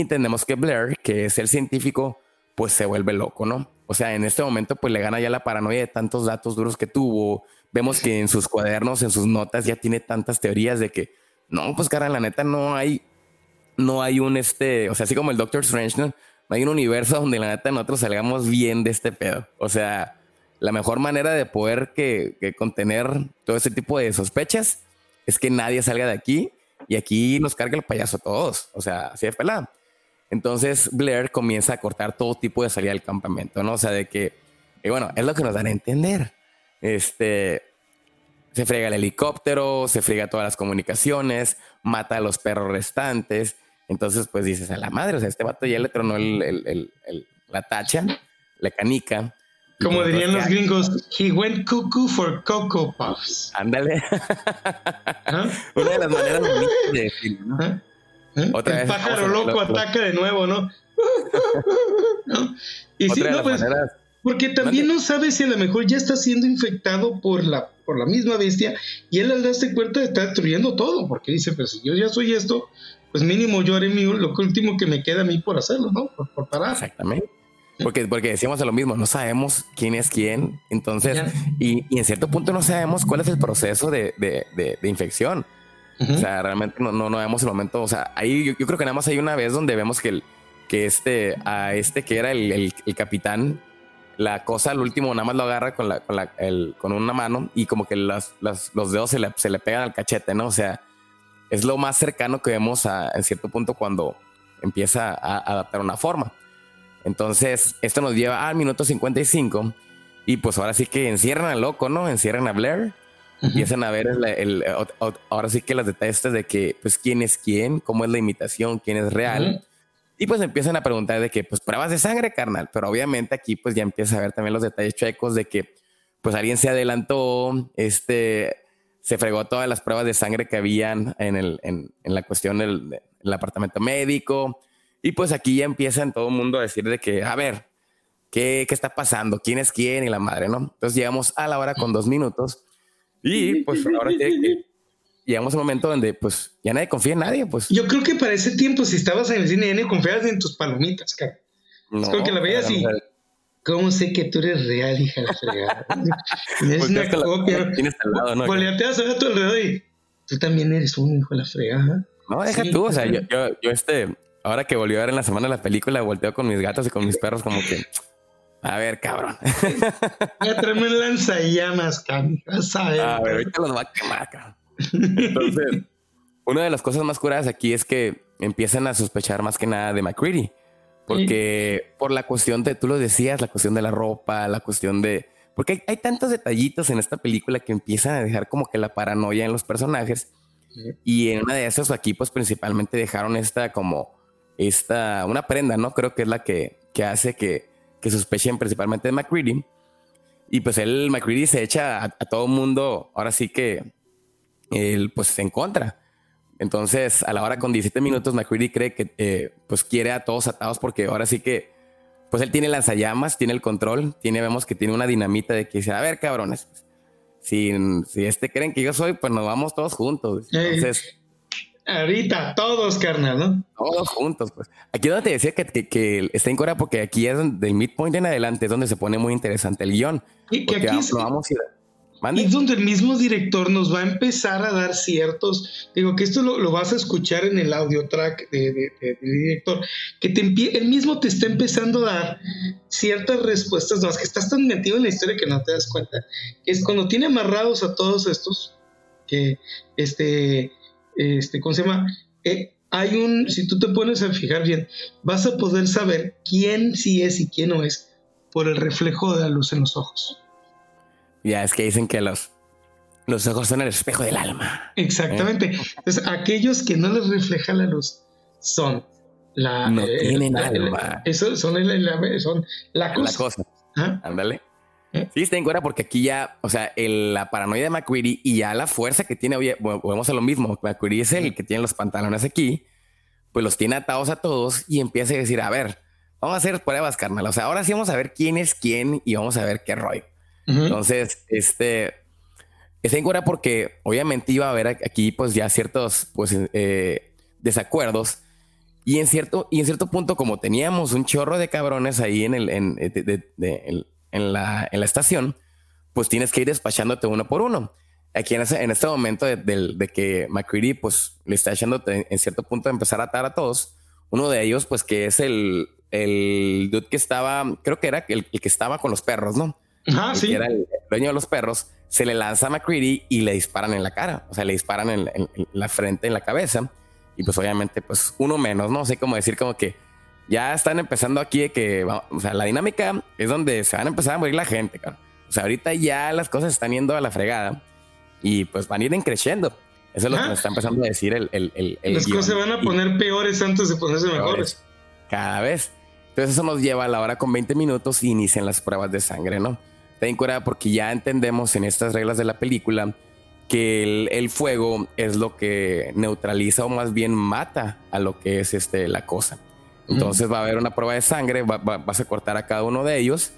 entendemos que Blair, que es el científico, pues se vuelve loco, ¿no? O sea, en este momento, pues le gana ya la paranoia de tantos datos duros que tuvo. Vemos que en sus cuadernos, en sus notas, ya tiene tantas teorías de que, no, pues cara, la neta no hay no hay un este, o sea, así como el Doctor Strange, ¿no? hay un universo donde la neta nosotros salgamos bien de este pedo. O sea, la mejor manera de poder que, contener todo ese tipo de sospechas es que nadie salga de aquí y aquí nos carga el payaso a todos. O sea, así de pelada. Entonces Blair comienza a cortar todo tipo de salida del campamento, ¿no? O sea, de que, bueno, es lo que nos dan a entender. Este, se frega el helicóptero, se frega todas las comunicaciones, mata a los perros restantes entonces, pues dices, a la madre, o sea, este vato ya le tronó el, el, el, la tacha, la canica. Como pues, dirían los gringos, he went cuckoo for Cocoa Puffs. Ándale. ¿Ah? *laughs* Una de las maneras bonitas de decirlo, ¿no? ¿Ah? Otra el vez, pájaro loco ataca de nuevo, ¿no? *laughs* ¿no? Y sí, no, pues, maneras... porque también no sabes si a lo mejor ya está siendo infectado por la, por la misma bestia y él al darse cuenta está destruyendo todo, porque dice, pues si yo ya soy esto, pues mínimo yo haré mi, lo último que me queda a mí por hacerlo, ¿no? Por, parar. Exactamente. Porque, porque decíamos lo mismo, no sabemos quién es quién, entonces, y, y, en cierto punto no sabemos cuál es el proceso de, de, de, infección. O sea, realmente no, no, vemos el momento, o sea, ahí yo, creo que nada más hay una vez donde vemos que el, que este, a este que era el, capitán, la cosa al último nada más lo agarra con, la, con, la, con una mano y como que los dedos se le, se le, pegan al cachete, ¿no? O sea, es lo más cercano que vemos a, en cierto punto cuando empieza a adaptar una forma. Entonces, esto nos lleva al minuto 55 y pues ahora sí que encierran al loco, ¿no? Encierran a Blair. Empiezan a ver el, ahora sí que los detalles de que, pues, quién es quién, cómo es la imitación, quién es real. Y pues empiezan a preguntar de que, pues, pruebas de sangre, carnal. Pero obviamente aquí, pues, ya empieza a ver también los detalles chuecos de que, pues, alguien se adelantó, este, se fregó todas las pruebas de sangre que habían en, el, en, la cuestión del, apartamento médico. Y pues aquí ya empiezan todo el mundo a decir de que, a ver, ¿qué, ¿qué está pasando? ¿Quién es quién? Y la madre, ¿no? Entonces llegamos a la hora con dos minutos. Y pues ahora que, llegamos a un momento donde pues ya nadie confía en nadie, pues. Yo creo que para ese tiempo, si estabas en el cine, ya ni confiabas en tus palomitas, cara. es como que la veías y... ¿Cómo sé que tú eres real, hija de fregada? *laughs* es una copia. Tienes al lado, ¿no? Boleateas a tu alrededor y tú también eres un hijo de la fregada. No, deja tú, o sea, yo, yo, yo, este, ahora que volví a ver en la semana la película, volteo con mis gatos y con mis perros como que, a ver, cabrón. *laughs* Ya tráeme un lanzallamas, cabrón. A ver, a ver ahorita los va a quemar, cabrón. Entonces, una de las cosas más curadas aquí es que empiezan a sospechar más que nada de McCready. Porque por la cuestión de, tú lo decías, la cuestión de la ropa, la cuestión de... Porque hay, tantos detallitos en esta película que empiezan a dejar como que la paranoia en los personajes. Y en una de esas aquí pues principalmente dejaron esta como, esta, una prenda, ¿no? Creo que es la que, que hace que, que sospechen principalmente de McCready. Y pues él, McCready se echa a, todo el mundo, ahora sí que él pues se encuentra. Entonces, a la hora con 17 minutos, McCready cree que eh, pues quiere a todos atados porque ahora sí que, pues él tiene lanzallamas, tiene el control, tiene, vemos que tiene una dinamita de que dice, a ver, cabrones, si, si este creen que yo soy, pues nos vamos todos juntos. Entonces... Ahorita, todos, carnal, ¿no? Todos juntos, pues. Aquí donde te decía que, que, está en Corea porque aquí es del midpoint en adelante es donde se pone muy interesante el guion. Y que aquí vamos, a ir es donde el mismo director nos va a empezar a dar ciertos, digo que esto lo, vas a escuchar en el audio track del de, director, que te él mismo te está empezando a dar ciertas respuestas, más que estás tan metido en la historia que no te das cuenta, que es cuando tiene amarrados a todos estos, que este, este, ¿cómo se llama? Eh, hay un, si tú te pones a fijar bien, vas a poder saber quién sí es y quién no es por el reflejo de la luz en los ojos. Ya es que dicen que los, los ojos son el espejo del alma. Exactamente. ¿Eh? Entonces, aquellos que no les refleja la luz son la. No eh, tienen alma. eso son, son la cosa. La cosa. ¿Ah? ¿Eh? Sí, está en cuenta porque aquí ya, o sea, la paranoia de McQuarrie y ya la fuerza que tiene, oye, volvemos a lo mismo. McQuarrie es el que tiene los pantalones aquí, pues los tiene atados a todos y empieza a decir, a ver, vamos a hacer pruebas, carnal. O sea, ahora sí vamos a ver quién es quién y vamos a ver qué rollo. Entonces, este, está en cura porque obviamente iba a haber aquí pues ya ciertos pues eh, desacuerdos y en cierto y en cierto punto como teníamos un chorro de cabrones ahí en el en, en, la, en la estación pues tienes que ir despachándote uno por uno. Aquí en, en este momento de, que McCready pues le está echando en cierto punto de empezar a atar a todos uno de ellos pues que es el el dude que estaba creo que era el que estaba con los perros no que era el dueño de los perros, se le lanza a McCready y le disparan en la cara, o sea, le disparan en, la frente, en la cabeza, y pues obviamente, pues uno menos, ¿no? sé cómo decir como que ya están empezando aquí de que, o sea, la dinámica es donde se van a empezar a morir la gente, cara. O sea, ahorita ya las cosas están yendo a la fregada y pues van a ir creciendo. Eso es lo que nos está empezando a decir el... el, las cosas se van a poner peores antes de ponerse mejores. Cada vez. Entonces eso nos lleva a la hora con 20 minutos y inician las pruebas de sangre, ¿no? Ten cuidado porque ya entendemos en estas reglas de la película que el, fuego es lo que neutraliza o más bien mata a lo que es este, la cosa. Entonces va a haber una prueba de sangre, vas a cortar a cada uno de ellos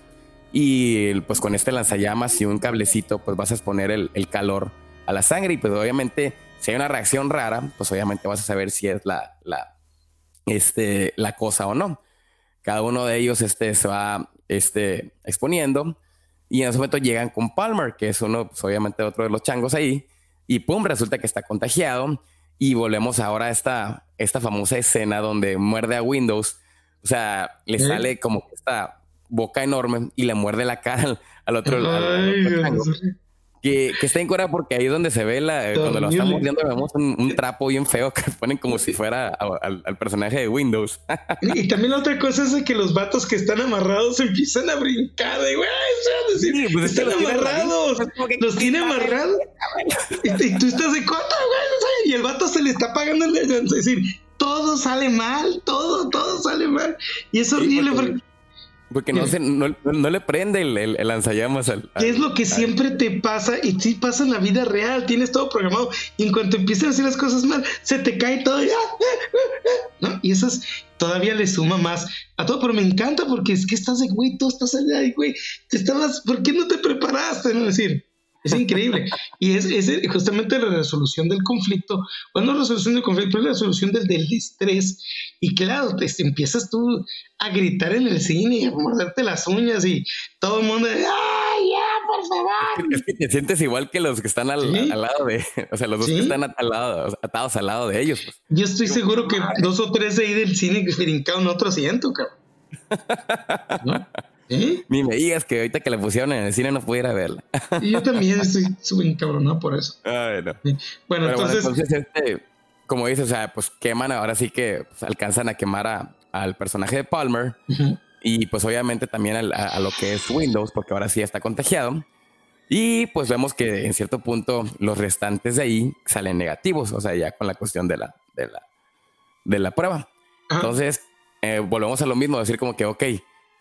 y pues con este lanzallamas y un cablecito pues vas a exponer el, calor a la sangre y pues obviamente si hay una reacción rara pues obviamente vas a saber si es la, la, este, la cosa o no. Cada uno de ellos este, se va este, exponiendo y en ese momento llegan con Palmer, que es uno, pues, obviamente, otro de los changos ahí. Y pum, resulta que está contagiado. Y volvemos ahora a esta, esta famosa escena donde muerde a Windows o sea, le sale como esta boca enorme y le muerde la cara al, otro, lado que, que, está en cura porque ahí es donde se ve la, cuando lo estamos viendo vemos un, trapo bien feo que *laughs* ponen como si fuera al, personaje de Windows. y también la otra cosa es que los vatos que están amarrados empiezan a brincar de güey, decir, pues están amarrados, los tiene amarrados. y, tú estás de cuatro, güey, y el vato se le está pagando el es decir, todo sale mal, todo, todo sale mal. Y es horrible porque porque no, *laughs* se, no, le prende el, el, lanzallamas al, ¿Qué es lo que siempre te pasa? Y sí pasa en la vida real, tienes todo programado. Y en cuanto empiezan a hacer las cosas mal, se te cae todo. Y, *laughs* ¿no? y eso es, todavía le suma más a todo. Pero me encanta porque es que estás de güey, tú estás allá y güey, te estabas, ¿por qué no te preparaste? No decir. Es increíble. Y es, justamente la resolución del conflicto. Bueno, la resolución del conflicto es la resolución del, del estrés. Y claro, te, empiezas tú a gritar en el cine y a morderte las uñas y todo el mundo, ¡ay, ya, por favor! Es que te sientes igual que los que están al, lado de, o sea, los dos que están al lado, atados al lado de ellos. Pues. Yo estoy seguro que dos o tres de ahí del cine que brincaron otro asiento, cabrón. *laughs* ¿No? ¿Eh? Ni me digas que ahorita que la pusieron en el cine no pudiera verla. yo también estoy súper encabronado por eso. Bueno, entonces. este, como dices, o sea, pues queman, ahora sí que pues, alcanzan a quemar al personaje de Palmer. Y pues obviamente también a, lo que es Windows, porque ahora sí está contagiado. Y pues vemos que en cierto punto los restantes de ahí salen negativos, o sea, ya con la cuestión de la, de la, de la prueba. Entonces, eh, volvemos a lo mismo, decir como que, ok,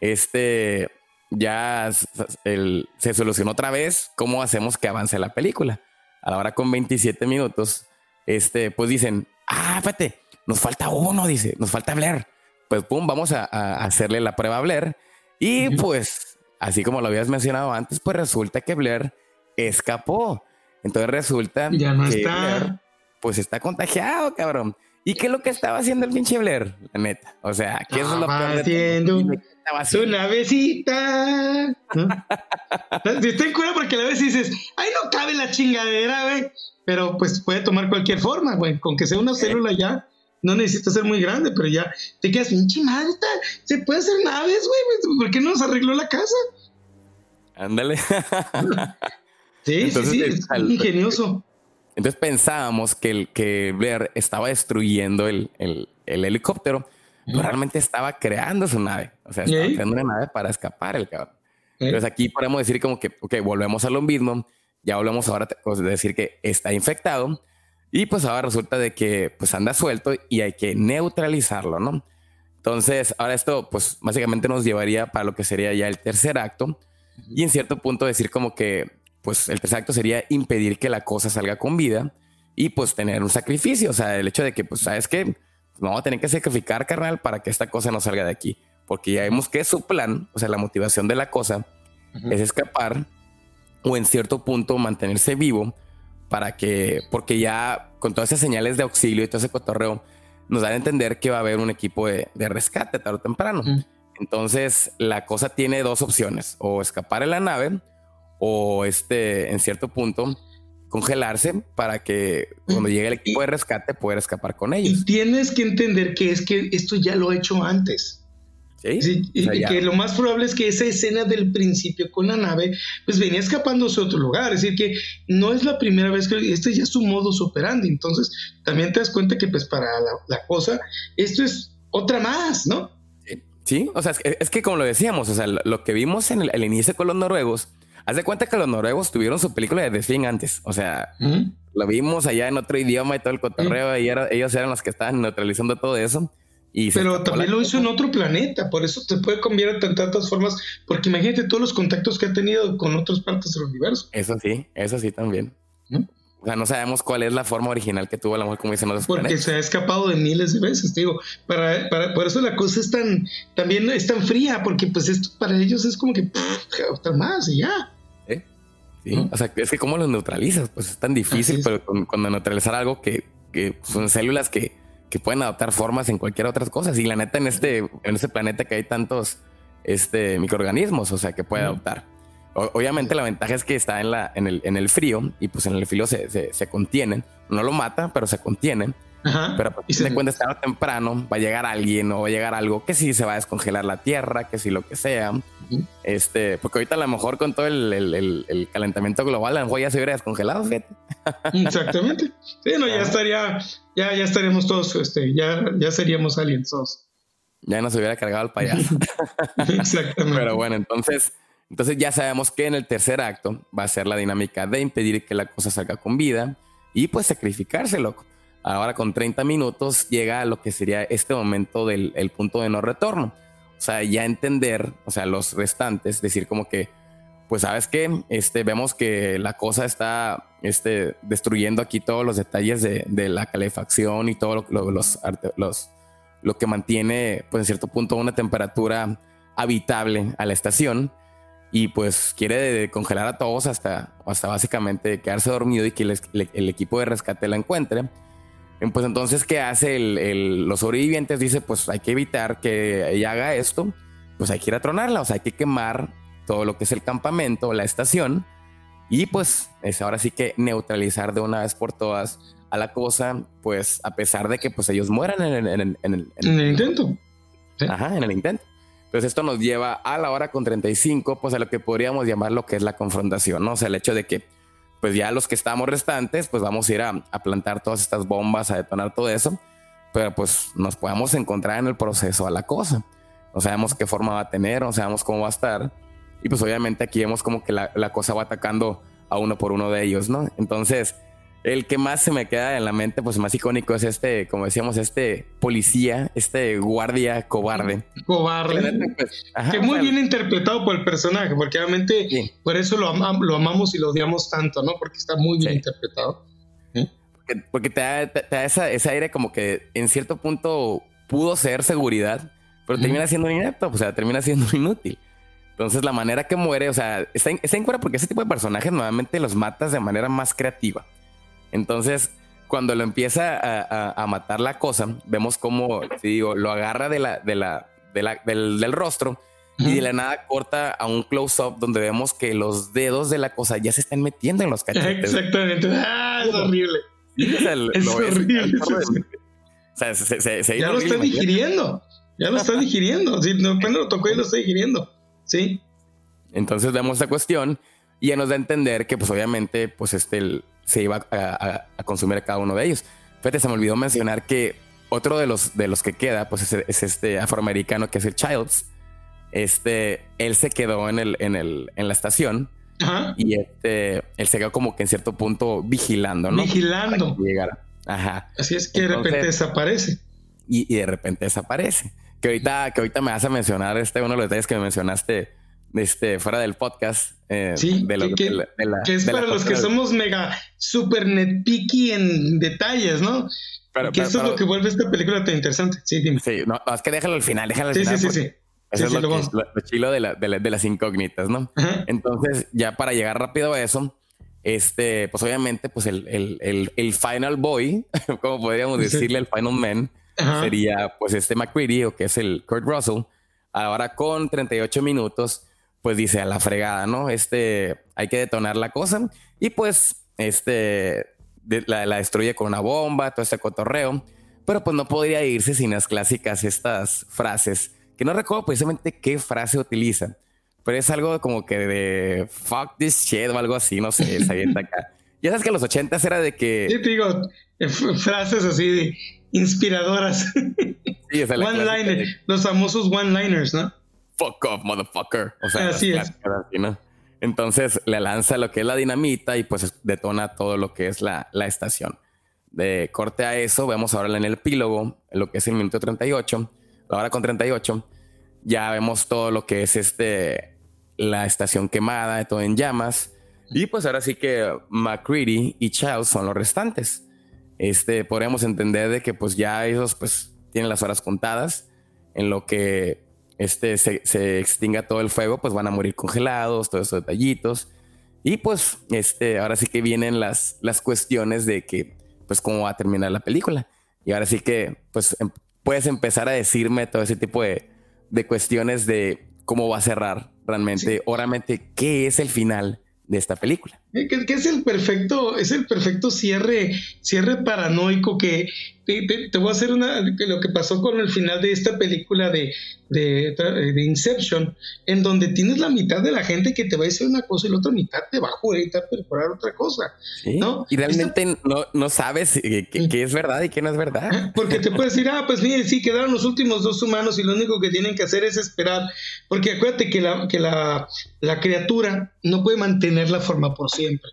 este ya se solucionó otra vez. ¿Cómo hacemos que avance la película? A la hora con 27 minutos, este, pues dicen, ah, espérate, nos falta uno, dice, nos falta Blair. Pues pum, vamos a, hacerle la prueba a Blair. Y pues, así como lo habías mencionado antes, pues resulta que Blair escapó. Entonces resulta ya no que está. Blair, pues está contagiado, cabrón. ¿Y qué es lo que estaba haciendo el pinche Blair? La neta. O sea, ¿qué es lo que haciendo? Su navecita. ¿No? Está en cura porque a veces dices, ay, no cabe la chingadera, güey. Pero pues puede tomar cualquier forma, güey. Con que sea una célula ya. No necesita ser muy grande, pero ya te quedas, pinche madre, se puede hacer naves, güey. ¿Por qué no nos arregló la casa? Ándale. *laughs* sí, sí, sí, es ingenioso. Entonces pensábamos que, el, que Blair estaba destruyendo el, el, el helicóptero realmente estaba creando su nave. O sea, estaba creando una nave para escapar el cabrón. Entonces aquí podemos decir como que, ok, volvemos a lo mismo. Ya volvemos ahora a decir que está infectado. Y pues ahora resulta de que pues anda suelto y hay que neutralizarlo, ¿no? Entonces, ahora esto pues básicamente nos llevaría para lo que sería ya el tercer acto. Y en cierto punto decir como que pues el tercer acto sería impedir que la cosa salga con vida y pues tener un sacrificio. O sea, el hecho de que pues, ¿sabes qué? vamos a tener que sacrificar, carnal, para que esta cosa no salga de aquí. Porque ya vemos que su plan, o sea, la motivación de la cosa, es escapar o en cierto punto mantenerse vivo para que, porque ya con todas esas señales de auxilio y todo ese cotorreo, nos dan a entender que va a haber un equipo de, rescate tarde o temprano. Entonces, la cosa tiene dos opciones, o escapar en la nave, o este, en cierto punto, congelarse para que cuando llegue el equipo de rescate pueda escapar con ellos. Y tienes que entender que es que esto ya lo ha hecho antes. Sí, y que lo más probable es que esa escena del principio con la nave, pues venía escapándose a otro lugar. Es decir, que no es la primera vez que este ya es su modus operandi. Entonces, también te das cuenta que, pues, para la, cosa, esto es otra más, ¿no? Sí, o sea, es que, como lo decíamos, o sea, lo, que vimos en el inicio con los noruegos Haz de cuenta que los noruegos tuvieron su película de The antes. O sea, lo vimos allá en otro idioma y todo el cotorreo. Y ellos eran los que estaban neutralizando todo eso. Y Pero también lo hizo en otro planeta. Por eso se puede convertir en tantas formas. Porque imagínate todos los contactos que ha tenido con otras partes del universo. Eso sí, eso sí también. O sea, no sabemos cuál es la forma original que tuvo la mujer, como dicen los Porque se ha escapado de miles de veces, digo. Para, para, por eso la cosa es tan, también es tan fría, porque pues esto para ellos es como que, otra más y ya. Sí, o sea, es que cómo los neutralizas, pues es tan difícil, pero cuando neutralizar algo que, que son células que, que, pueden adoptar formas en cualquier otra cosa. Y la neta, en este, en este planeta que hay tantos este, microorganismos, o sea, que puede adoptar. obviamente la ventaja es que está en, la, en, el, en el frío y pues en el frío se, se, se, contienen. No lo mata, pero se contienen. Pero pues, si se cuenta estar temprano, va a llegar alguien o va a llegar algo que sí se va a descongelar la tierra, que sí lo que sea. Este, porque ahorita a lo mejor con todo el, calentamiento global, a lo mejor ya se hubiera descongelado, fíjate. Exactamente. Sí, no, ya estaría, ya, ya estaríamos todos, este, ya, ya seríamos aliens todos. Ya nos hubiera cargado el payaso. *laughs* *laughs* Exactamente. Pero bueno, entonces, entonces ya sabemos que en el tercer acto va a ser la dinámica de impedir que la cosa salga con vida y pues sacrificarse, loco. Ahora con 30 minutos llega a lo que sería este momento del punto de no retorno. O sea, ya entender, o sea, los restantes, decir como que, pues sabes que este, vemos que la cosa está este, destruyendo aquí todos los detalles de, la calefacción y todo lo, los, los, lo que mantiene, pues en cierto punto, una temperatura habitable a la estación y pues quiere congelar a todos hasta, hasta básicamente quedarse dormido y que el equipo de rescate la encuentre. Pues entonces, ¿qué hace el, los sobrevivientes? Dice, pues hay que evitar que ella haga esto, pues hay que ir a tronarla, o sea, hay que quemar todo lo que es el campamento, la estación, y pues es ahora sí que neutralizar de una vez por todas a la cosa, pues a pesar de que pues ellos mueran en, el, en el, intento. Ajá, en el intento. Entonces esto nos lleva a la hora con 35, pues a lo que podríamos llamar lo que es la confrontación, ¿no? O sea, el hecho de que pues ya los que estamos restantes, pues vamos a ir a, plantar todas estas bombas, a detonar todo eso, pero pues nos podemos encontrar en el proceso a la cosa. No sabemos qué forma va a tener, no sabemos cómo va a estar. Y pues obviamente aquí vemos como que la, la cosa va atacando a uno por uno de ellos, ¿no? Entonces, el que más se me queda en la mente, pues más icónico es este, como decíamos, este policía, este guardia cobarde. Cobarde. Pues, que muy bien interpretado por el personaje, porque obviamente por eso lo, lo, amamos y lo odiamos tanto, ¿no? Porque está muy bien interpretado. Porque, te da, ese aire como que en cierto punto pudo ser seguridad, pero termina siendo inepto, o sea, termina siendo *laughs* inútil. Entonces la manera que muere, o sea, está, está en porque ese tipo de personajes normalmente los matas de manera más creativa. Entonces, cuando lo empieza a, matar la cosa, vemos como, digo, lo agarra de la, de la, del, rostro y de la nada corta a un close-up donde vemos que los dedos de la cosa ya se están metiendo en los cachetes. Exactamente. Ah, es horrible. es horrible. O sea, se, ya lo está digiriendo. Ya lo está digiriendo. Sí, no, cuando lo tocó y lo está digiriendo. Sí. Entonces vemos esa cuestión y ya nos da a entender que, pues, obviamente, pues, este, se iba a, consumir cada uno de ellos. Fíjate, se me olvidó mencionar que otro de los, de los que queda, pues es, este afroamericano que es el Childs. Este, él se quedó en, el, en, el, en la estación y este, él se quedó como que en cierto punto vigilando, ¿no? Vigilando. Ajá. Así es que de repente desaparece. Y, y, de repente desaparece. Que ahorita, que ahorita me vas a mencionar este, uno de los detalles que me mencionaste este, fuera del podcast. Eh, sí, de lo, que, que, es para los que somos mega super netpicky en detalles, ¿no? Pero, que eso es lo que vuelve esta película tan interesante. Sí, dime. Sí, no, es que déjalo al final, déjalo al final. Sí, sí, sí. Eso es lo, lo, chilo de, la, de, de, las incógnitas, ¿no? Entonces, ya para llegar rápido a eso, este, pues obviamente, pues el, el, el, el final boy, *laughs* como podríamos decirle, el final man, sería pues este McCready, o que es el Kurt Russell, ahora con 38 minutos pues dice a la fregada, ¿no? Este, hay que detonar la cosa y pues, este, la, destruye con una bomba, todo este cotorreo, pero pues no podría irse sin las clásicas estas frases, que no recuerdo precisamente qué frase utiliza, pero es algo como que de fuck this shit o algo así, no sé, se avienta acá. Ya sabes que los ochentas era de que... Sí, digo, eh, frases así de inspiradoras. Sí, one los famosos one-liners, ¿no? Fuck off, motherfucker. O sea, así es. Entonces le lanza lo que es la dinamita y pues detona todo lo que es la, la estación. De corte a eso, vemos ahora en el epílogo, lo que es el minuto 38, ahora con 38, ya vemos todo lo que es este, la estación quemada, todo en llamas. Y pues ahora sí que McCready y Charles son los restantes. Este, podríamos entender de que pues ya ellos pues tienen las horas contadas en lo que este, se, extinga todo el fuego, pues van a morir congelados, todos esos detallitos. Y pues, este, ahora sí que vienen las, las cuestiones de que, pues, cómo va a terminar la película. Y ahora sí que, pues, em, puedes empezar a decirme todo ese tipo de, de cuestiones de cómo va a cerrar realmente, o realmente, qué es el final de esta película. Eh, que, es el perfecto, es el perfecto cierre, cierre paranoico que te, voy a hacer una lo que pasó con el final de esta película de, de, de, Inception, en donde tienes la mitad de la gente que te va a decir una cosa y la otra mitad te va a jurar y te va a perforar otra cosa. ¿no? Y realmente no, no, sabes qué es verdad y qué no es verdad. Porque te puedes decir, ah, pues mire, sí, quedaron los últimos dos humanos y lo único que tienen que hacer es esperar. Porque acuérdate que la, que la, la criatura no puede mantener la forma por siempre.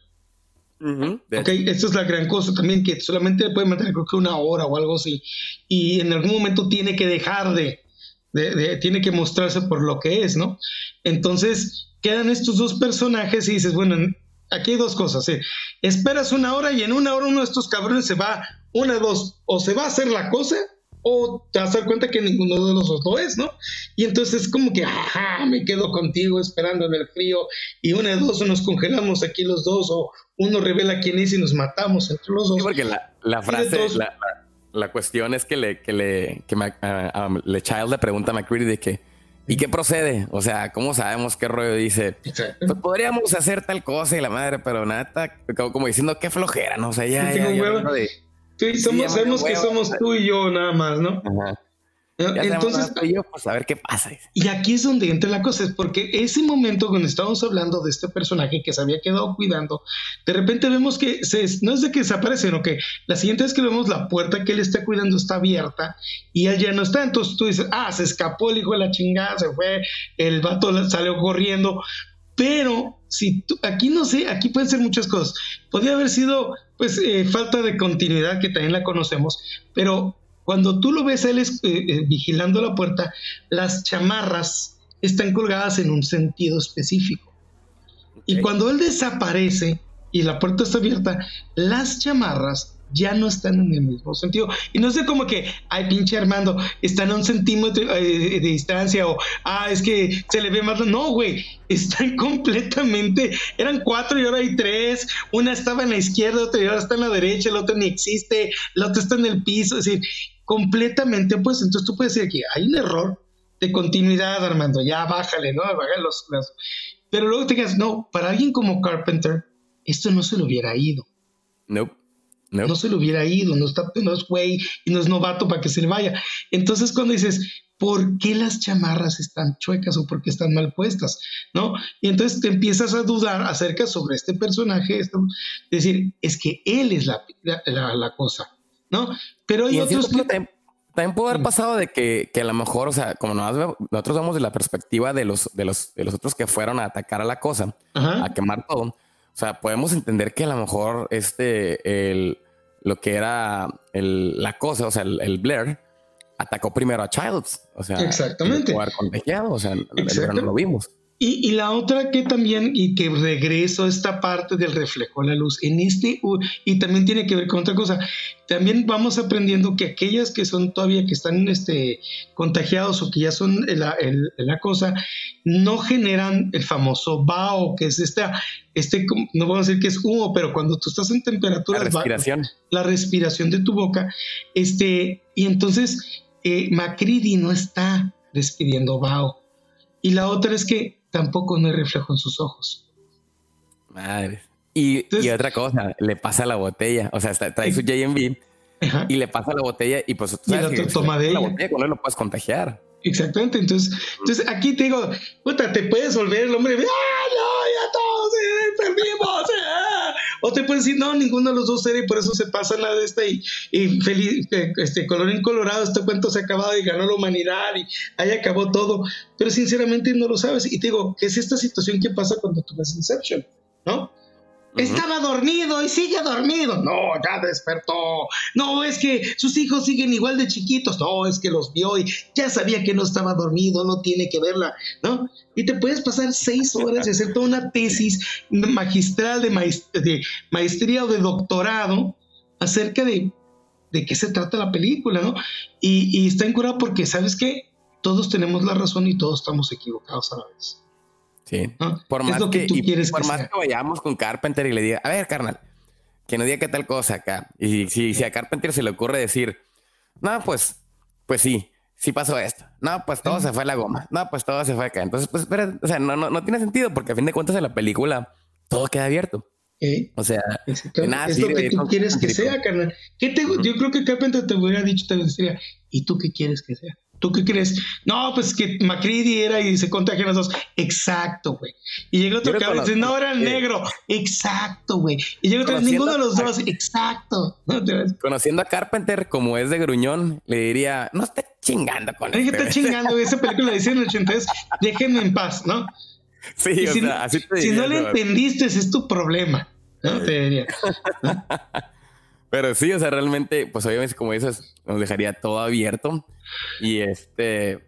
Ok, esta es la gran cosa también, que solamente puede mantener creo que una hora o algo así. Y en algún momento tiene que dejar de, tiene que mostrarse por lo que es, ¿no? Entonces quedan estos dos personajes y dices, bueno, aquí hay dos cosas. ¿eh? Esperas una hora y en una hora uno de estos cabrones se va, una, dos, o se va a hacer la cosa o te vas a dar cuenta que ninguno de los dos lo es, ¿no? Y entonces es como que, ajá, me quedo contigo esperando en el frío y una de dos nos congelamos aquí los dos o uno revela quién es y nos matamos entre los dos. Sí, porque la, frase, la, cuestión es que le, que le, que le Child le pregunta a McCready de que, ¿y qué procede? O sea, ¿cómo sabemos qué rollo dice? Pues podríamos hacer tal cosa y la madre, pero nada, como, diciendo qué flojera, ¿no? O sea, ya, ya, Sí, somos, sabemos que somos tú y yo nada más, ¿no? Entonces, yo, pues a ver qué pasa. Y aquí es donde entra la cosa, es porque ese momento cuando estábamos hablando de este personaje que se había quedado cuidando, de repente vemos que se, no es de que desaparece, sino que la siguiente vez que vemos la puerta que él está cuidando está abierta y él ya no está. Entonces tú dices, ah, se escapó el hijo de la chingada, se fue, el vato salió corriendo. Pero si tú, aquí no sé, aquí pueden ser muchas cosas. Podría haber sido pues eh, falta de continuidad que también la conocemos, pero cuando tú lo ves él es, eh, eh, vigilando la puerta, las chamarras están colgadas en un sentido específico. Y cuando él desaparece y la puerta está abierta, las chamarras ya no están en el mismo sentido. Y no sé como que, ay, pinche Armando, están a un centímetro eh, de distancia o, ah, es que se le ve más. No, güey, están *laughs* completamente, eran cuatro y ahora hay tres. Una estaba en la izquierda, otra y ahora está en la derecha, la otra ni existe, la otra está en el piso. Es decir, completamente, pues entonces tú puedes decir aquí, hay un error de continuidad, Armando, ya bájale, ¿no? Bájale los, Pero luego te digas, no, para alguien como Carpenter, esto no se lo hubiera ido. No. No. se le hubiera ido, no, está, no es güey y no es novato para que se le vaya. Entonces cuando dices, ¿por qué las chamarras están chuecas o por qué están mal puestas? ¿No? Y entonces te empiezas a dudar acerca sobre este personaje, esto, decir, es que él es la, la, cosa, ¿no? Pero hay otros También, puede haber pasado de que, que, a lo mejor, o sea, como nosotros vemos de la perspectiva de los, de los, de los otros que fueron a atacar a la cosa, a quemar todo, o sea, podemos entender que a lo mejor este, el, lo que era el, la cosa, o sea, el, Blair, atacó primero a Childs. O sea, exactamente. contagiado, o sea, no lo vimos. Y, la otra que también, y que regreso a esta parte del reflejo de la luz, en este, y también tiene que ver con otra cosa, también vamos aprendiendo que aquellas que son todavía, que están este, contagiados o que ya son la, la cosa, no generan el famoso BAO, que es esta, este, no vamos a decir que es humo, pero cuando tú estás en temperatura... La respiración. la respiración de tu boca, este, y entonces eh, Macridi no está despidiendo BAO. Y la otra es que tampoco no hay reflejo en sus ojos. Madre. Y, y otra cosa, le pasa la botella. O sea, trae su JMB y le pasa la botella y pues tú sabes que toma de la botella con él lo puedes contagiar. Exactamente, entonces, entonces aquí te digo, puta, te puedes volver el hombre, ¡ah, no, ya todos eh, perdimos! Eh". O te puedes decir, no, ninguno de los dos era y por eso se pasa la de esta y, y feliz, eh, este, colorín colorado, este cuento se ha acabado y ganó la humanidad y ahí acabó todo. Pero sinceramente no lo sabes. Y te digo, es esta situación que pasa cuando tú ves Inception, ¿no? Estaba dormido y sigue dormido. No, ya despertó. No, es que sus hijos siguen igual de chiquitos. No, es que los vio y ya sabía que no estaba dormido, no tiene que verla, ¿no? Y te puedes pasar seis horas y hacer toda una tesis magistral de, maestría o de doctorado acerca de, de qué se trata la película, ¿no? Y, y está incurado porque, ¿sabes qué? Todos tenemos la razón y todos estamos equivocados a la vez. Sí. Por más que, por más que vayamos con Carpenter y le diga, a ver, carnal, que no diga qué tal cosa acá. Y si, si a Carpenter se le ocurre decir, no, pues, pues sí, sí pasó esto. No, pues todo se fue a la goma. No, pues todo se fue acá. Entonces, pues, espera, o sea, no, no, no tiene sentido porque a fin de cuentas en la película todo queda abierto. O sea, nada es lo que tú quieres que sea, carnal. ¿Qué te, Yo creo que Carpenter te hubiera dicho, te decía, ¿y tú qué quieres que sea? ¿Tú qué crees? No, pues que Macready era y se contagian los dos. Exacto, güey. Y llega otro cabrón y dice, no, era el negro. Exacto, güey. Y llega otro, ninguno de los dos. Exacto. *laughs* Conociendo a Carpenter como es de gruñón, le diría, no esté chingando con él. está chingando. Esa película dice en el 83, déjenme en paz, ¿no? Sí, o sea, así te Si no le entendiste, es tu problema. ¿no? Te diría. *laughs* Pero sí, o sea, realmente, pues obviamente, como dices, nos dejaría todo abierto. Y este,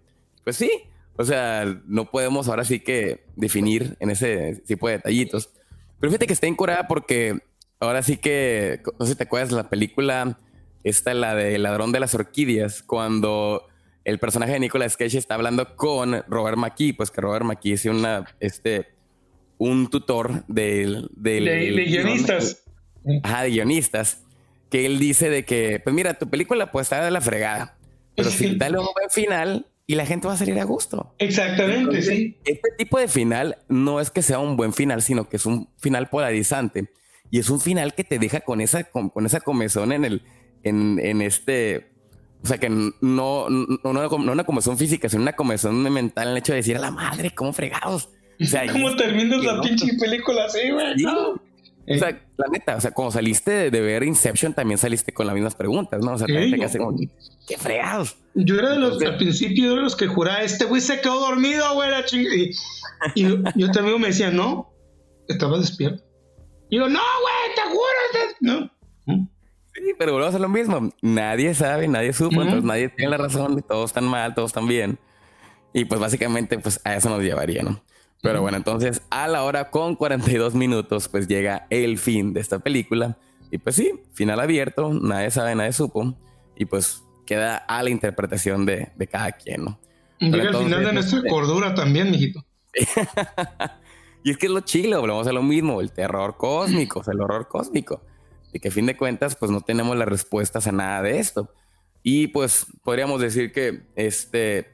pues sí, o sea, no podemos ahora sí que definir en ese tipo de detallitos. Pero fíjate que está incurada porque ahora sí que, no sé si te acuerdas, la película, esta, la de Ladrón de las Orquídeas, cuando el personaje de Nicolas Cage está hablando con Robert McKee, pues que Robert McKee es una, este, un tutor del... del de, de guionistas. Ajá, de guionistas que él dice de que, pues mira, tu película puede estar de la fregada, pero si dale un buen final y la gente va a salir a gusto. Exactamente, sí. Este tipo de final no es que sea un buen final, sino que es un final polarizante y es un final que te deja con esa, con, esa comezón en el, en, en este, o sea, que no, no, no, una comezón física, sino una comezón mental en el hecho de decir a la madre, ¿cómo fregados? O sea, *laughs* ¿Cómo terminas la pinche película así, güey? O sea, la neta, o sea, cuando saliste de, ver Inception, también saliste con las mismas preguntas, ¿no? O sea, te quedaste como, qué fregados. Yo era de los, al principio de los que juraba, este güey se quedó dormido, güey, la chingada. Y, yo, también me decía, no, estaba despierto. Y yo, no, güey, te juro, no. Sí, pero volvemos a lo mismo. Nadie sabe, nadie supo, entonces nadie tiene la razón, todos están mal, todos están bien. Y pues básicamente, pues a eso nos llevaría, ¿no? Pero bueno, entonces a la hora con 42 minutos, pues llega el fin de esta película. Y pues sí, final abierto, nadie sabe, nadie supo. Y pues queda a la interpretación de, cada quien, ¿no? Llega al final de nuestra cordura también, mijito. *laughs* y es que es lo chilo, volvemos a lo mismo, el terror cósmico, el horror cósmico. Y que a fin de cuentas, pues no tenemos las respuestas a nada de esto. Y pues podríamos decir que este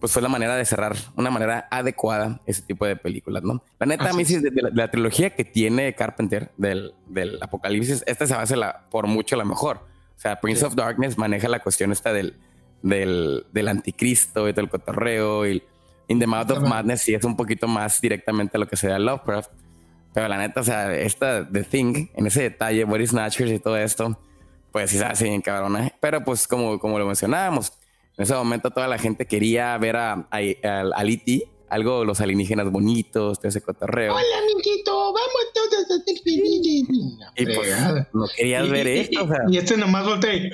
pues fue la manera de cerrar, una manera adecuada ese tipo de películas, ¿no? La neta, a mí sí, de, la, trilogía que tiene Carpenter del, del Apocalipsis, esta se hace la, por mucho la mejor. O sea, Prince of Darkness maneja la cuestión esta del, del, del anticristo y del cotorreo y In the Mouth of Madness sí es un poquito más directamente a lo que sería Lovecraft. Pero la neta, o sea, esta The Thing, en ese detalle, Body Snatchers y todo esto, pues sí se hace bien cabrona. Pero pues como, como lo mencionábamos, en ese momento toda la gente quería ver a, a, a, E.T., algo los alienígenas bonitos, todo ese cotorreo. Hola, amiguito, vamos todos a ser felices. Y pues no querías ver esto. O sea. Y este nomás voltea y...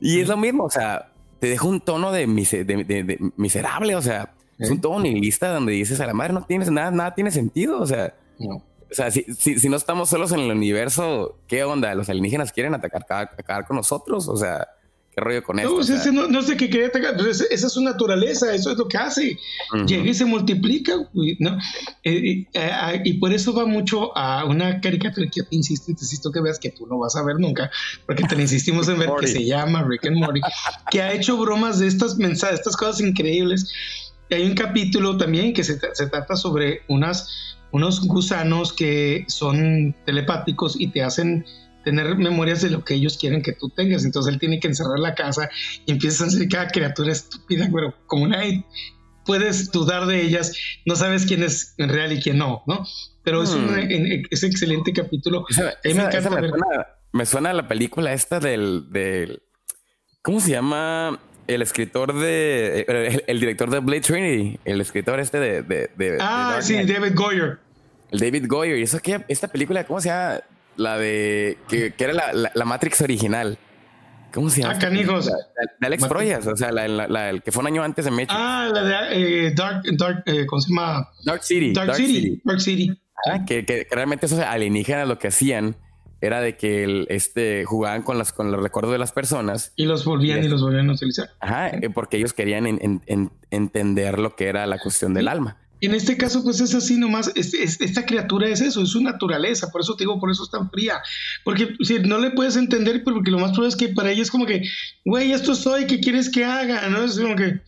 *laughs* y es lo mismo, o sea, te deja un tono de, de, miserable, o sea, es un tono nihilista donde dices a la madre no tienes nada, nada tiene sentido, o sea, no. O sea, si, si, no estamos solos en el universo, ¿qué onda? ¿Los alienígenas quieren atacar, acabar con nosotros? O sea, ¿qué rollo con eso? no, sé qué quiere atacar, esa es su naturaleza, eso es lo que hace. Llega y se multiplica, ¿no? Eh, eh, ah, y por eso va mucho a una caricatura que insisto, insisto que veas que tú no vas a ver nunca, porque te *laughs* insistimos en ver que se llama Rick and Morty, que ha hecho bromas de estas mensajes, estas cosas increíbles. hay un capítulo también que se, se trata sobre unas unos gusanos que son telepáticos y te hacen tener memorias de lo que ellos quieren que tú tengas. Entonces él tiene que encerrar la casa y empiezas a ser cada criatura estúpida, pero como nadie puedes dudar de ellas, no sabes quién es en real y quién no, ¿no? Pero es un hmm. excelente capítulo. me, suena, a la película esta del, del ¿cómo se llama? El escritor de. El, director de Blade Trinity. El escritor este de. de, ah, sí, David Goyer. El David Goyer. ¿Y eso qué? Esta película, ¿cómo se llama? La de. Que, era la, la, Matrix original. ¿Cómo se llama? Ah, canijos. de Alex Proyas, o sea, la, el que fue un año antes de Matrix. Ah, la de eh, Dark, Dark eh, ¿cómo se llama? Dark City. Dark, City. Dark City. Ah, que, que, realmente esos alienígenas lo que hacían era de que el, este, jugaban con, las, con los recuerdos de las personas. Y los volvían y, los volvían a utilizar. Ajá, eh, porque ellos querían entender lo que era la cuestión del alma. En este caso, pues es así nomás, esta criatura es eso, es su naturaleza, por eso te digo, por eso es tan fría, porque si no le puedes entender, porque lo más probable es que para ella es como que, güey, esto soy, ¿qué quieres que haga? ¿No? Es como que,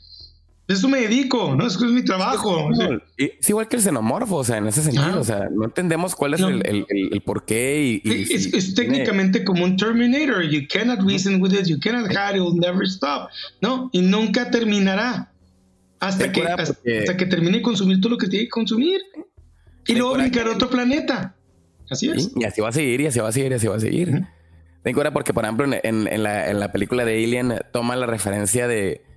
Eso me dedico, ¿no? Eso es mi trabajo. Es igual que el xenomorfo, o sea, en ese sentido, o sea, no entendemos cuál es el, el, el, por qué. Y, es, técnicamente como un Terminator. You cannot reason with it, you cannot hide, it will never stop. ¿No? Y nunca terminará hasta que, hasta, que termine de consumir todo lo que tiene que consumir. Y luego brincar a otro planeta. Así es. Y así va a seguir, y así va a seguir, y así va a seguir. Ten cuenta porque, por ejemplo, en, en, la, en la película de Alien toma la referencia de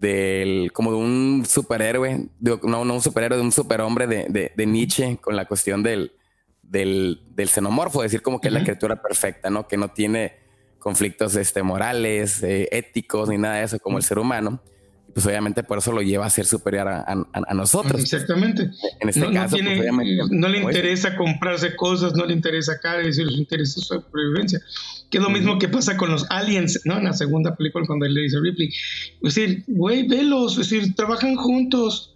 del como de un superhéroe, no, no un superhéroe, de un superhombre de, de, de, Nietzsche con la cuestión del, del, del xenomorfo, decir como que es la criatura perfecta, ¿no? Que no tiene conflictos este, morales, eh, éticos, ni nada de eso como el ser humano pues obviamente por eso lo lleva a ser superior a, nosotros. Exactamente. En este no, caso, pues, no, le interesa comprarse cosas, no le interesa cara, es le interesa su supervivencia. Que es lo mismo que pasa con los aliens, ¿no? En la segunda película cuando le dice Ripley. Es decir, güey, velos, es decir, trabajan juntos.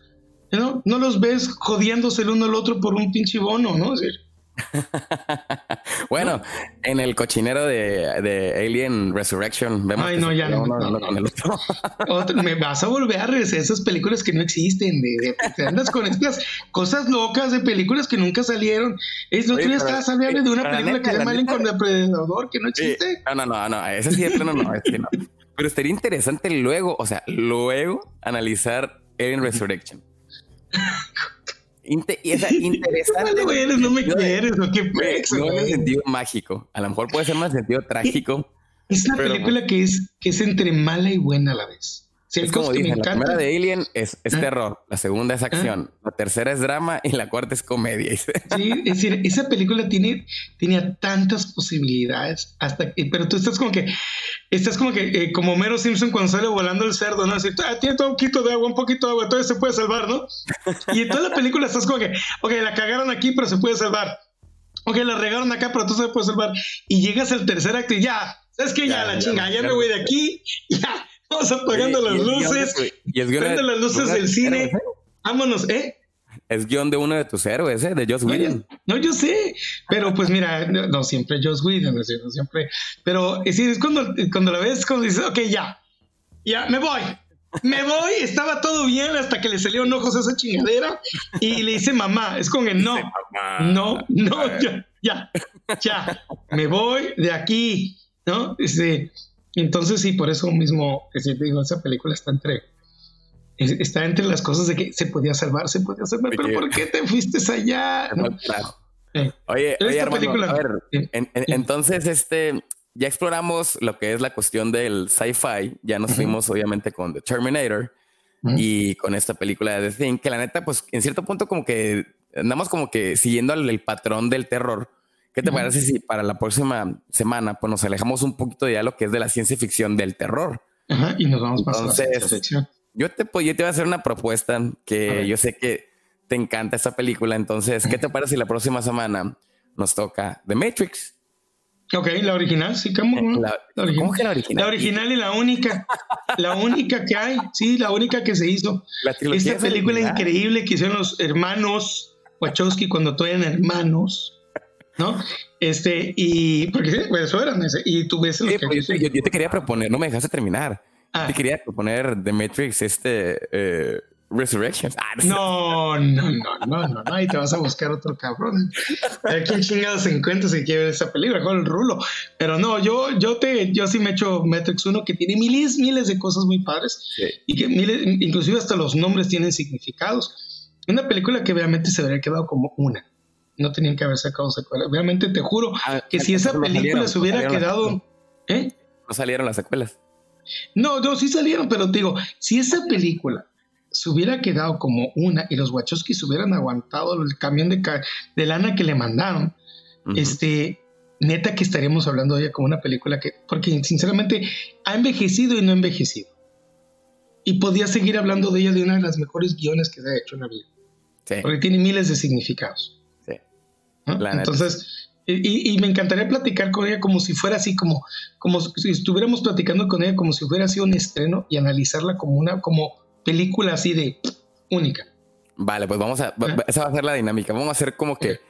¿no? no los ves jodiéndose el uno al otro por un pinche bono, ¿no? Es decir, *laughs* bueno, en el cochinero de, Alien Resurrection vemos. Ay, no, ya no. *laughs* me vas a volver a regresar esas películas que no existen. De, te andas con estas cosas locas de películas que nunca salieron. Es lo que ya estabas hablando de una película que se llama Alien con el Depredador que no existe. no, no, no, no. Ese sí, no, no, es no. Pero estaría interesante luego, o sea, luego analizar Alien Resurrection *laughs* y esa *laughs* interesante. No, no me quieres, ¿o qué pex, No en el sentido mágico. A lo mejor puede ser más sentido trágico. Es una película que es, que es entre mala y buena a la vez es como dicen, la primera de Alien es, es terror, la segunda es acción, la tercera es drama y la cuarta es comedia. Sí, es decir, esa película tiene, tenía tantas posibilidades, hasta pero tú estás como que, estás como que, eh, como Mero Simpson cuando sale volando el cerdo, ¿no? Así, ah, tiene todo un poquito de agua, un poquito de agua, todavía se puede salvar, ¿no? Y en toda la película estás como que, ok, la cagaron aquí, pero se puede salvar. Ok, la regaron acá, pero tú se puede salvar. Y llegas al tercer acto y ya, ¿sabes qué? Ya, la chinga, ya me voy de aquí, *laughs* ya *laughs* Vamos apagando las luces. Prende las luces del cine. Vámonos, ¿eh? Es guion de uno de tus héroes, ¿eh? De Joss Whedon. No, yo sé. Pero pues mira, no, siempre Joss Whedon, no siempre. Pero es, es cuando, cuando la ves, cuando dices, ok, ya. Ya, me voy. Me voy, estaba todo bien hasta que le salieron ojos a esa chingadera y le dice mamá. Es como que no, no, no, ya, ya, ya. Me voy de aquí, ¿no? Este, entonces sí, por eso mismo, siempre digo, esa película está entre, está entre las cosas de que se podía salvar, se podía salvar, pero ¿por qué te fuiste allá? Oye, oye a ver, entonces este, ya exploramos lo que es la cuestión del sci-fi, ya nos fuimos obviamente con The Terminator y con esta película de The Thing, que la neta, pues en cierto punto como que andamos como que siguiendo el patrón del terror ¿Qué te parece si para la próxima semana pues nos alejamos un poquito de ya lo que es de la ciencia ficción del terror? Ajá, y nos vamos para la ciencia ficción. Yo te, pues, yo te voy a hacer una propuesta que yo sé que te encanta esa película. Entonces, ¿qué te parece si la próxima semana nos toca The Matrix? Ok, la original, sí, ¿cómo? La, original. ¿Cómo que la original? La original y la única. la única que hay, sí, la única que se hizo. Esta película increíble que hicieron los hermanos Wachowski cuando todavía eran hermanos. ¿No? Este, y porque pues, eso era, y tú ves que pues, yo, te quería proponer, no me dejaste terminar. Ah. Te quería proponer The Matrix, este eh, Resurrections. Ah, no, no, no, no, no, no, ahí te vas a buscar otro cabrón. A quién chingados se encuentra si quiere ver esa película, con el rulo. Pero no, yo, yo te, yo sí me echo Matrix 1 que tiene miles, miles de cosas muy padres y que miles, inclusive hasta los nombres tienen significados. Una película que obviamente se habría quedado como una no tenían que haber sacado secuelas. Obviamente te juro ah, que si esa película se hubiera quedado... ¿eh? No salieron las secuelas. No, no, sí salieron, pero te digo, si esa película se hubiera quedado como una y los Wachowski se hubieran aguantado el camión de, de lana que le mandaron, este, neta que estaríamos hablando de ella como una película que, porque sinceramente ha envejecido y no ha envejecido. Y podía seguir hablando de ella de una de las mejores guiones que se ha hecho en la vida. Porque tiene miles de significados. Entonces, y, me encantaría platicar con ella como si fuera así, como, como si estuviéramos platicando con ella como si fuera así un estreno y analizarla como una como película así de única. Vale, pues vamos a, esa va a ser la dinámica. Vamos a hacer como que,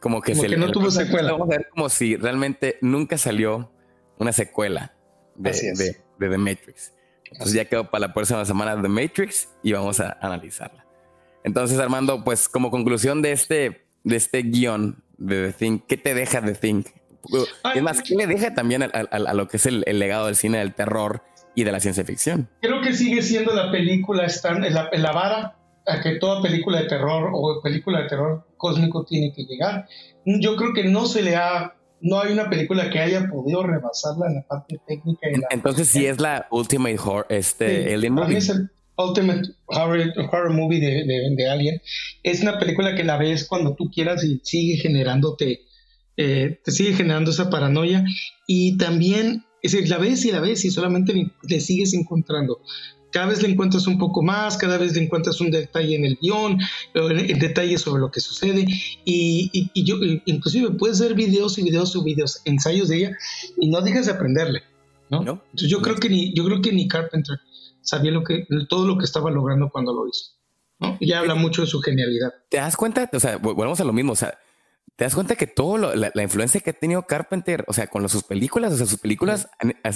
como que, se no tuvo secuela. Vamos a ver como si realmente nunca salió una secuela de, de, The Matrix. Entonces ya quedó para la próxima semana The Matrix y vamos a analizarla. Entonces, Armando, pues como conclusión de este, de este guion de The Thing, ¿qué te deja The Thing? Es más, ¿qué le deja también a, lo que es el, legado del cine del terror y de la ciencia ficción? Creo que sigue siendo la película, están la, la vara a que toda película de terror o película de terror cósmico tiene que llegar. Yo creo que no se le ha no hay una película que haya podido rebasarla en la parte técnica. Entonces, si es la Ultimate Horror, este, Alien Movie. Es el Ultimate Horror, Movie de, de, Alien. Es una película que la ves cuando tú quieras y sigue generándote, eh, te sigue generando esa paranoia. Y también, es decir, la ves y la ves y solamente le sigues encontrando cada vez le encuentras un poco más, cada vez le encuentras un detalle en el guion, en detalle sobre lo que sucede y, yo inclusive puedes ver videos y videos y videos, ensayos de ella y no dejas de aprenderle, ¿no? Entonces yo creo que ni yo creo que ni Carpenter sabía lo que todo lo que estaba logrando cuando lo hizo, ¿no? Y habla mucho de su genialidad. ¿Te das cuenta? O sea, volvemos a lo mismo, o sea, te das cuenta que todo la, influencia que ha tenido Carpenter, o sea, con sus películas, o sea, sus películas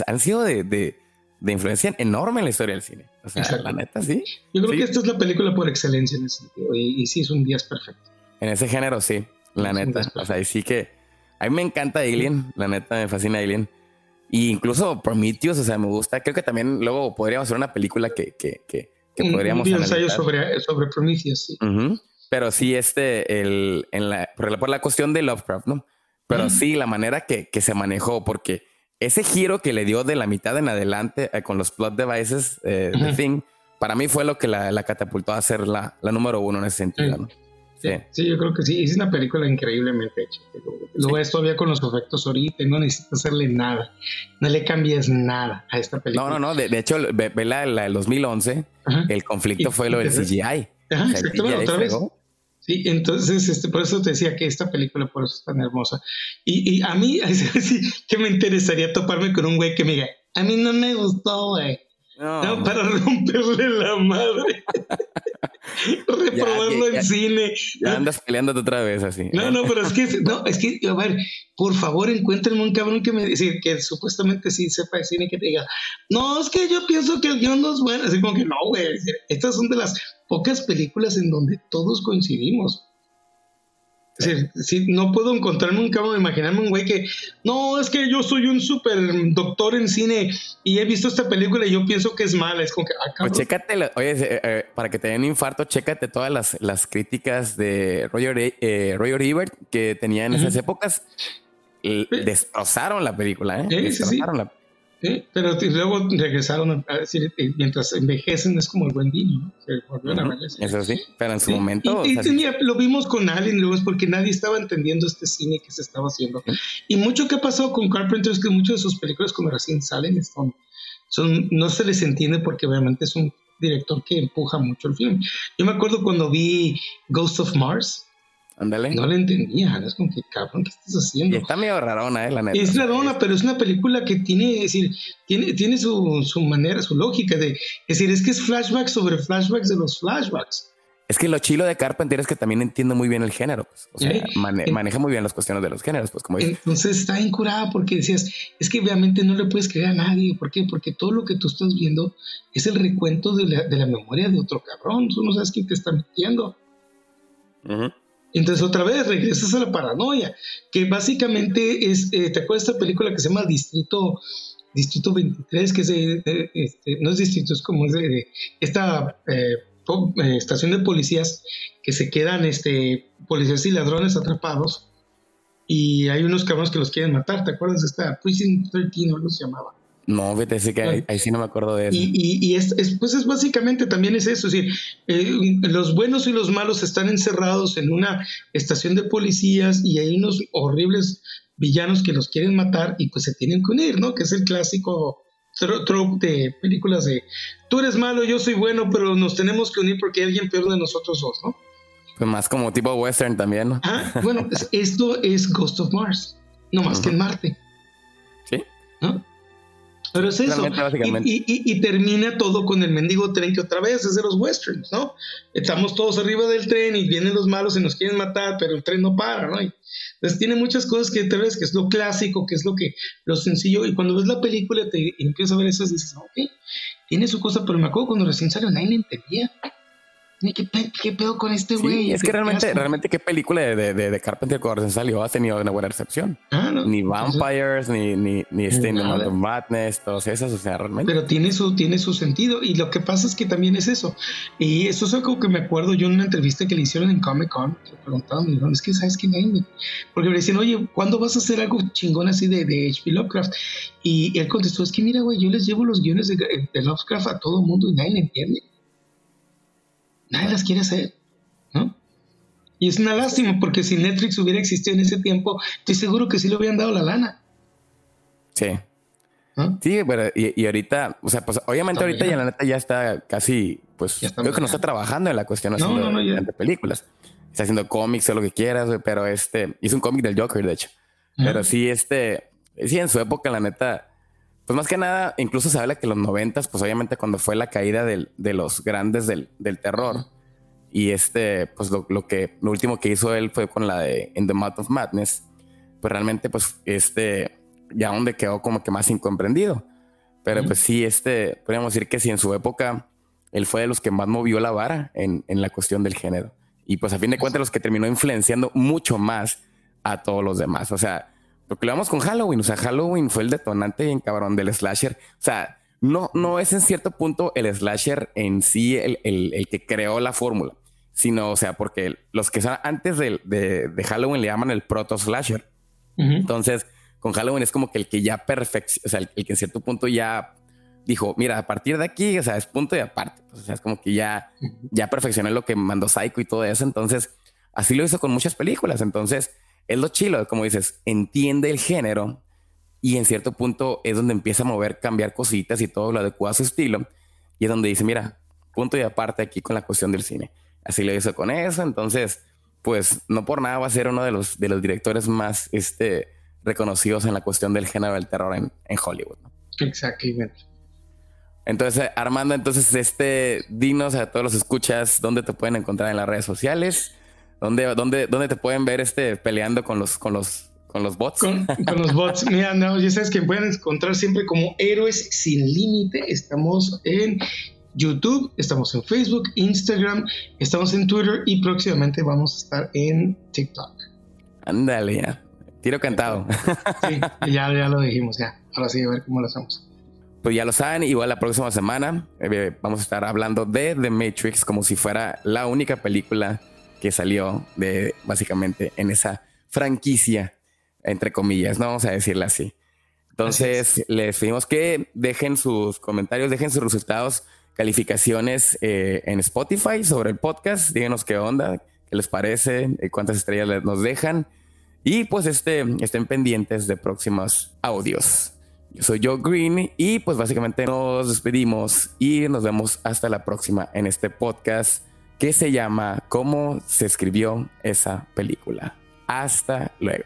han, sido de de influencia enorme en la historia del cine. O sea, la neta, sí. Yo creo que esta es la película por excelencia en ese sentido. Y, sí, es un día perfecto. En ese género, sí. La neta. O sea, y sí que. A mí me encanta Alien. La neta, me fascina Alien. Y incluso Prometheus, o sea, me gusta. Creo que también luego podríamos hacer una película que, que, que, que podríamos. Un ensayo sobre, sobre Prometheus, sí. Pero sí, este, el, en la, por, la, cuestión de Lovecraft, ¿no? Pero sí, la manera que, que se manejó, porque ese giro que le dio de la mitad en adelante eh, con los plot devices eh, de Thing, para mí fue lo que la, catapultó a ser la, número uno en ese sentido. Sí. sí. yo creo que sí. Es una película increíblemente hecha. Lo ves todavía con los efectos ahorita y no necesitas hacerle nada. No le cambias nada a esta película. No, no, no. De, hecho, ve, la, del 2011. El conflicto fue lo del CGI. Ajá, otra vez. Sí, entonces, este, por eso te decía que esta película por eso es tan hermosa. Y, y a mí, *laughs* sí, que me interesaría toparme con un güey que me diga, a mí no me gustó, güey. No. para romperle la madre. *laughs* *laughs* Reprobarlo en cine. Ya andas peleándote otra vez así. No, no, pero es que, no, es que, a ver, por favor, encuéntrenme un cabrón que me dice que supuestamente sí sepa de cine que te diga, no, es que yo pienso que el guion no es bueno. Así como que no, güey. Estas son de las pocas películas en donde todos coincidimos. Es decir, si no puedo encontrarme un cabrón, imaginarme un güey que, no, es que yo soy un súper doctor en cine y he visto esta película y yo pienso que es mala. Es como que, ah, pues chécate, oye, eh, eh, para que te den un infarto, chécate todas las, las críticas de Roger, eh, Roger Ebert que tenía en esas épocas. Destrozaron la película, ¿eh? destrozaron la pero luego regresaron a decir, mientras envejecen es como el buen vino, ¿no? Se Eso sí, pero en su momento... Y, lo vimos con Alien, luego porque nadie estaba entendiendo este cine que se estaba haciendo. Y mucho que pasó con Carpenter es que muchas de sus películas como recién salen son, son, no se les entiende porque obviamente es un director que empuja mucho el film. Yo me acuerdo cuando vi Ghost of Mars, Ándale. No la entendía, es como que cabrón, ¿qué estás haciendo? está medio rarona, eh, la neta. Es rarona, pero es una película que tiene, es decir, tiene, tiene su, su manera, su lógica de, es decir, es que es flashback sobre flashbacks de los flashbacks. Es que lo chilo de Carpenter es que también entiende muy bien el género, pues. O sea, maneja muy bien las cuestiones de los géneros, pues como Entonces está incurada porque decías, es que obviamente no le puedes creer a nadie. ¿Por qué? Porque todo lo que tú estás viendo es el recuento de la, de la memoria de otro cabrón. Tú no sabes quién te está metiendo. Ajá. Entonces otra vez regresas a la paranoia, que básicamente es, eh, ¿te acuerdas de esta película que se llama Distrito, Distrito 23, que es de, este, no es distrito, es como de, esta eh, eh, estación de policías que se quedan este, policías y ladrones atrapados y hay unos cabrones que los quieren matar, ¿te acuerdas de esta Prison 13 o algo se llamaba? No, vete, sí que ahí, sí no me acuerdo de eso. Y, es, pues es básicamente también es eso, es decir, eh, los buenos y los malos están encerrados en una estación de policías y hay unos horribles villanos que los quieren matar y pues se tienen que unir, ¿no? Que es el clásico trope de películas de tú eres malo, yo soy bueno, pero nos tenemos que unir porque hay alguien peor de nosotros dos, ¿no? Pues más como tipo western también, ¿no? Ah, bueno, esto es Ghost of Mars, no más que en Marte. Sí. ¿No? Pero es eso. Y, termina todo con el mendigo tren que otra vez es de los westerns, ¿no? Estamos todos arriba del tren y vienen los malos y nos quieren matar, pero el tren no para, ¿no? entonces tiene muchas cosas que te ves que es lo clásico, que es lo que lo sencillo. Y cuando ves la película te empiezas a ver esas y dices, ok. tiene su cosa, pero me acuerdo cuando recién salió, nadie entendía. ¿Qué, pedo con este güey? Sí, es que realmente, realmente, ¿qué película de, de, de Carpenter Corsen salió ha tenido una buena recepción? Ah, ni Vampires, ni, ni, ni este of Madness, todos esos, o sea, realmente. Pero tiene su, tiene su sentido, y lo que pasa es que también es eso. Y eso es algo que me acuerdo yo en una entrevista que le hicieron en Comic Con, que preguntaban, me dijeron, es que sabes que nadie Porque me decían, oye, ¿cuándo vas a hacer algo chingón así de, de H.P. Lovecraft? Y él contestó, es que mira, güey, yo les llevo los guiones de, de Lovecraft a todo el mundo y nadie le entiende nadie las quiere hacer, ¿no? Y es una lástima porque si Netflix hubiera existido en ese tiempo, estoy seguro que sí le hubieran dado la lana. Sí. Sí, pero y, ahorita, o sea, pues obviamente ahorita ya la neta ya está casi, pues creo que no está trabajando en la cuestión de, películas. Está haciendo cómics o lo que quieras, pero este, hizo un cómic del Joker, de hecho. Pero sí, este, sí, en su época, la neta, pues más que nada, incluso se habla que los noventas, pues obviamente cuando fue la caída de los grandes del, terror, y este, pues lo, que, lo último que hizo él fue con la de In the Mouth of Madness, pues realmente, pues este, ya donde quedó como que más incomprendido. Pero pues sí, este, podríamos decir que si en su época él fue de los que más movió la vara en, en la cuestión del género. Y pues a fin de cuentas los que terminó influenciando mucho más a todos los demás. O sea, lo que le vamos con Halloween, o sea, Halloween fue el detonante en cabrón del slasher. O sea, no, no es en cierto punto el slasher en sí el, el, que creó la fórmula, sino, o sea, porque los que son antes de, de, Halloween le llaman el proto slasher. Entonces, con Halloween es como que el que ya perfeccionó, o sea, el, que en cierto punto ya dijo, mira, a partir de aquí, o sea, es punto y aparte. Pues, o sea, es como que ya, ya perfeccioné lo que mandó Psycho y todo eso. Entonces, así lo hizo con muchas películas. Entonces, es lo chilo, como dices, entiende el género y en cierto punto es donde empieza a mover, cambiar cositas y todo lo adecuado a su estilo. Y es donde dice, mira, punto y aparte aquí con la cuestión del cine. Así lo hizo con eso. Entonces, pues no por nada va a ser uno de los, de los directores más este, reconocidos en la cuestión del género del terror en, en Hollywood. Exactamente. Entonces, Armando, entonces, este, dinos a todos los escuchas dónde te pueden encontrar en las redes sociales ¿Dónde, dónde, dónde te pueden ver este peleando con los, con los, con los bots? Con, los bots. *laughs* Mira, no, ya sabes que pueden encontrar siempre como héroes sin límite. Estamos en YouTube, estamos en Facebook, Instagram, estamos en Twitter y próximamente vamos a estar en TikTok. Ándale, ya. Tiro cantado. Sí, ya, ya lo dijimos, ya. Ahora sí, a ver cómo lo hacemos. Pues ya lo saben, igual la próxima semana eh, vamos a estar hablando de The Matrix como si fuera la única película que salió de básicamente en esa franquicia, entre comillas, no vamos a decirla así. Entonces, les pedimos que dejen sus comentarios, dejen sus resultados, calificaciones eh, en Spotify sobre el podcast. Díganos qué onda, qué les parece, eh, cuántas estrellas nos dejan. Y pues este, estén pendientes de próximos audios. Yo soy Joe Green y pues básicamente nos despedimos y nos vemos hasta la próxima en este podcast que se llama ¿Cómo se escribió esa película? Hasta luego.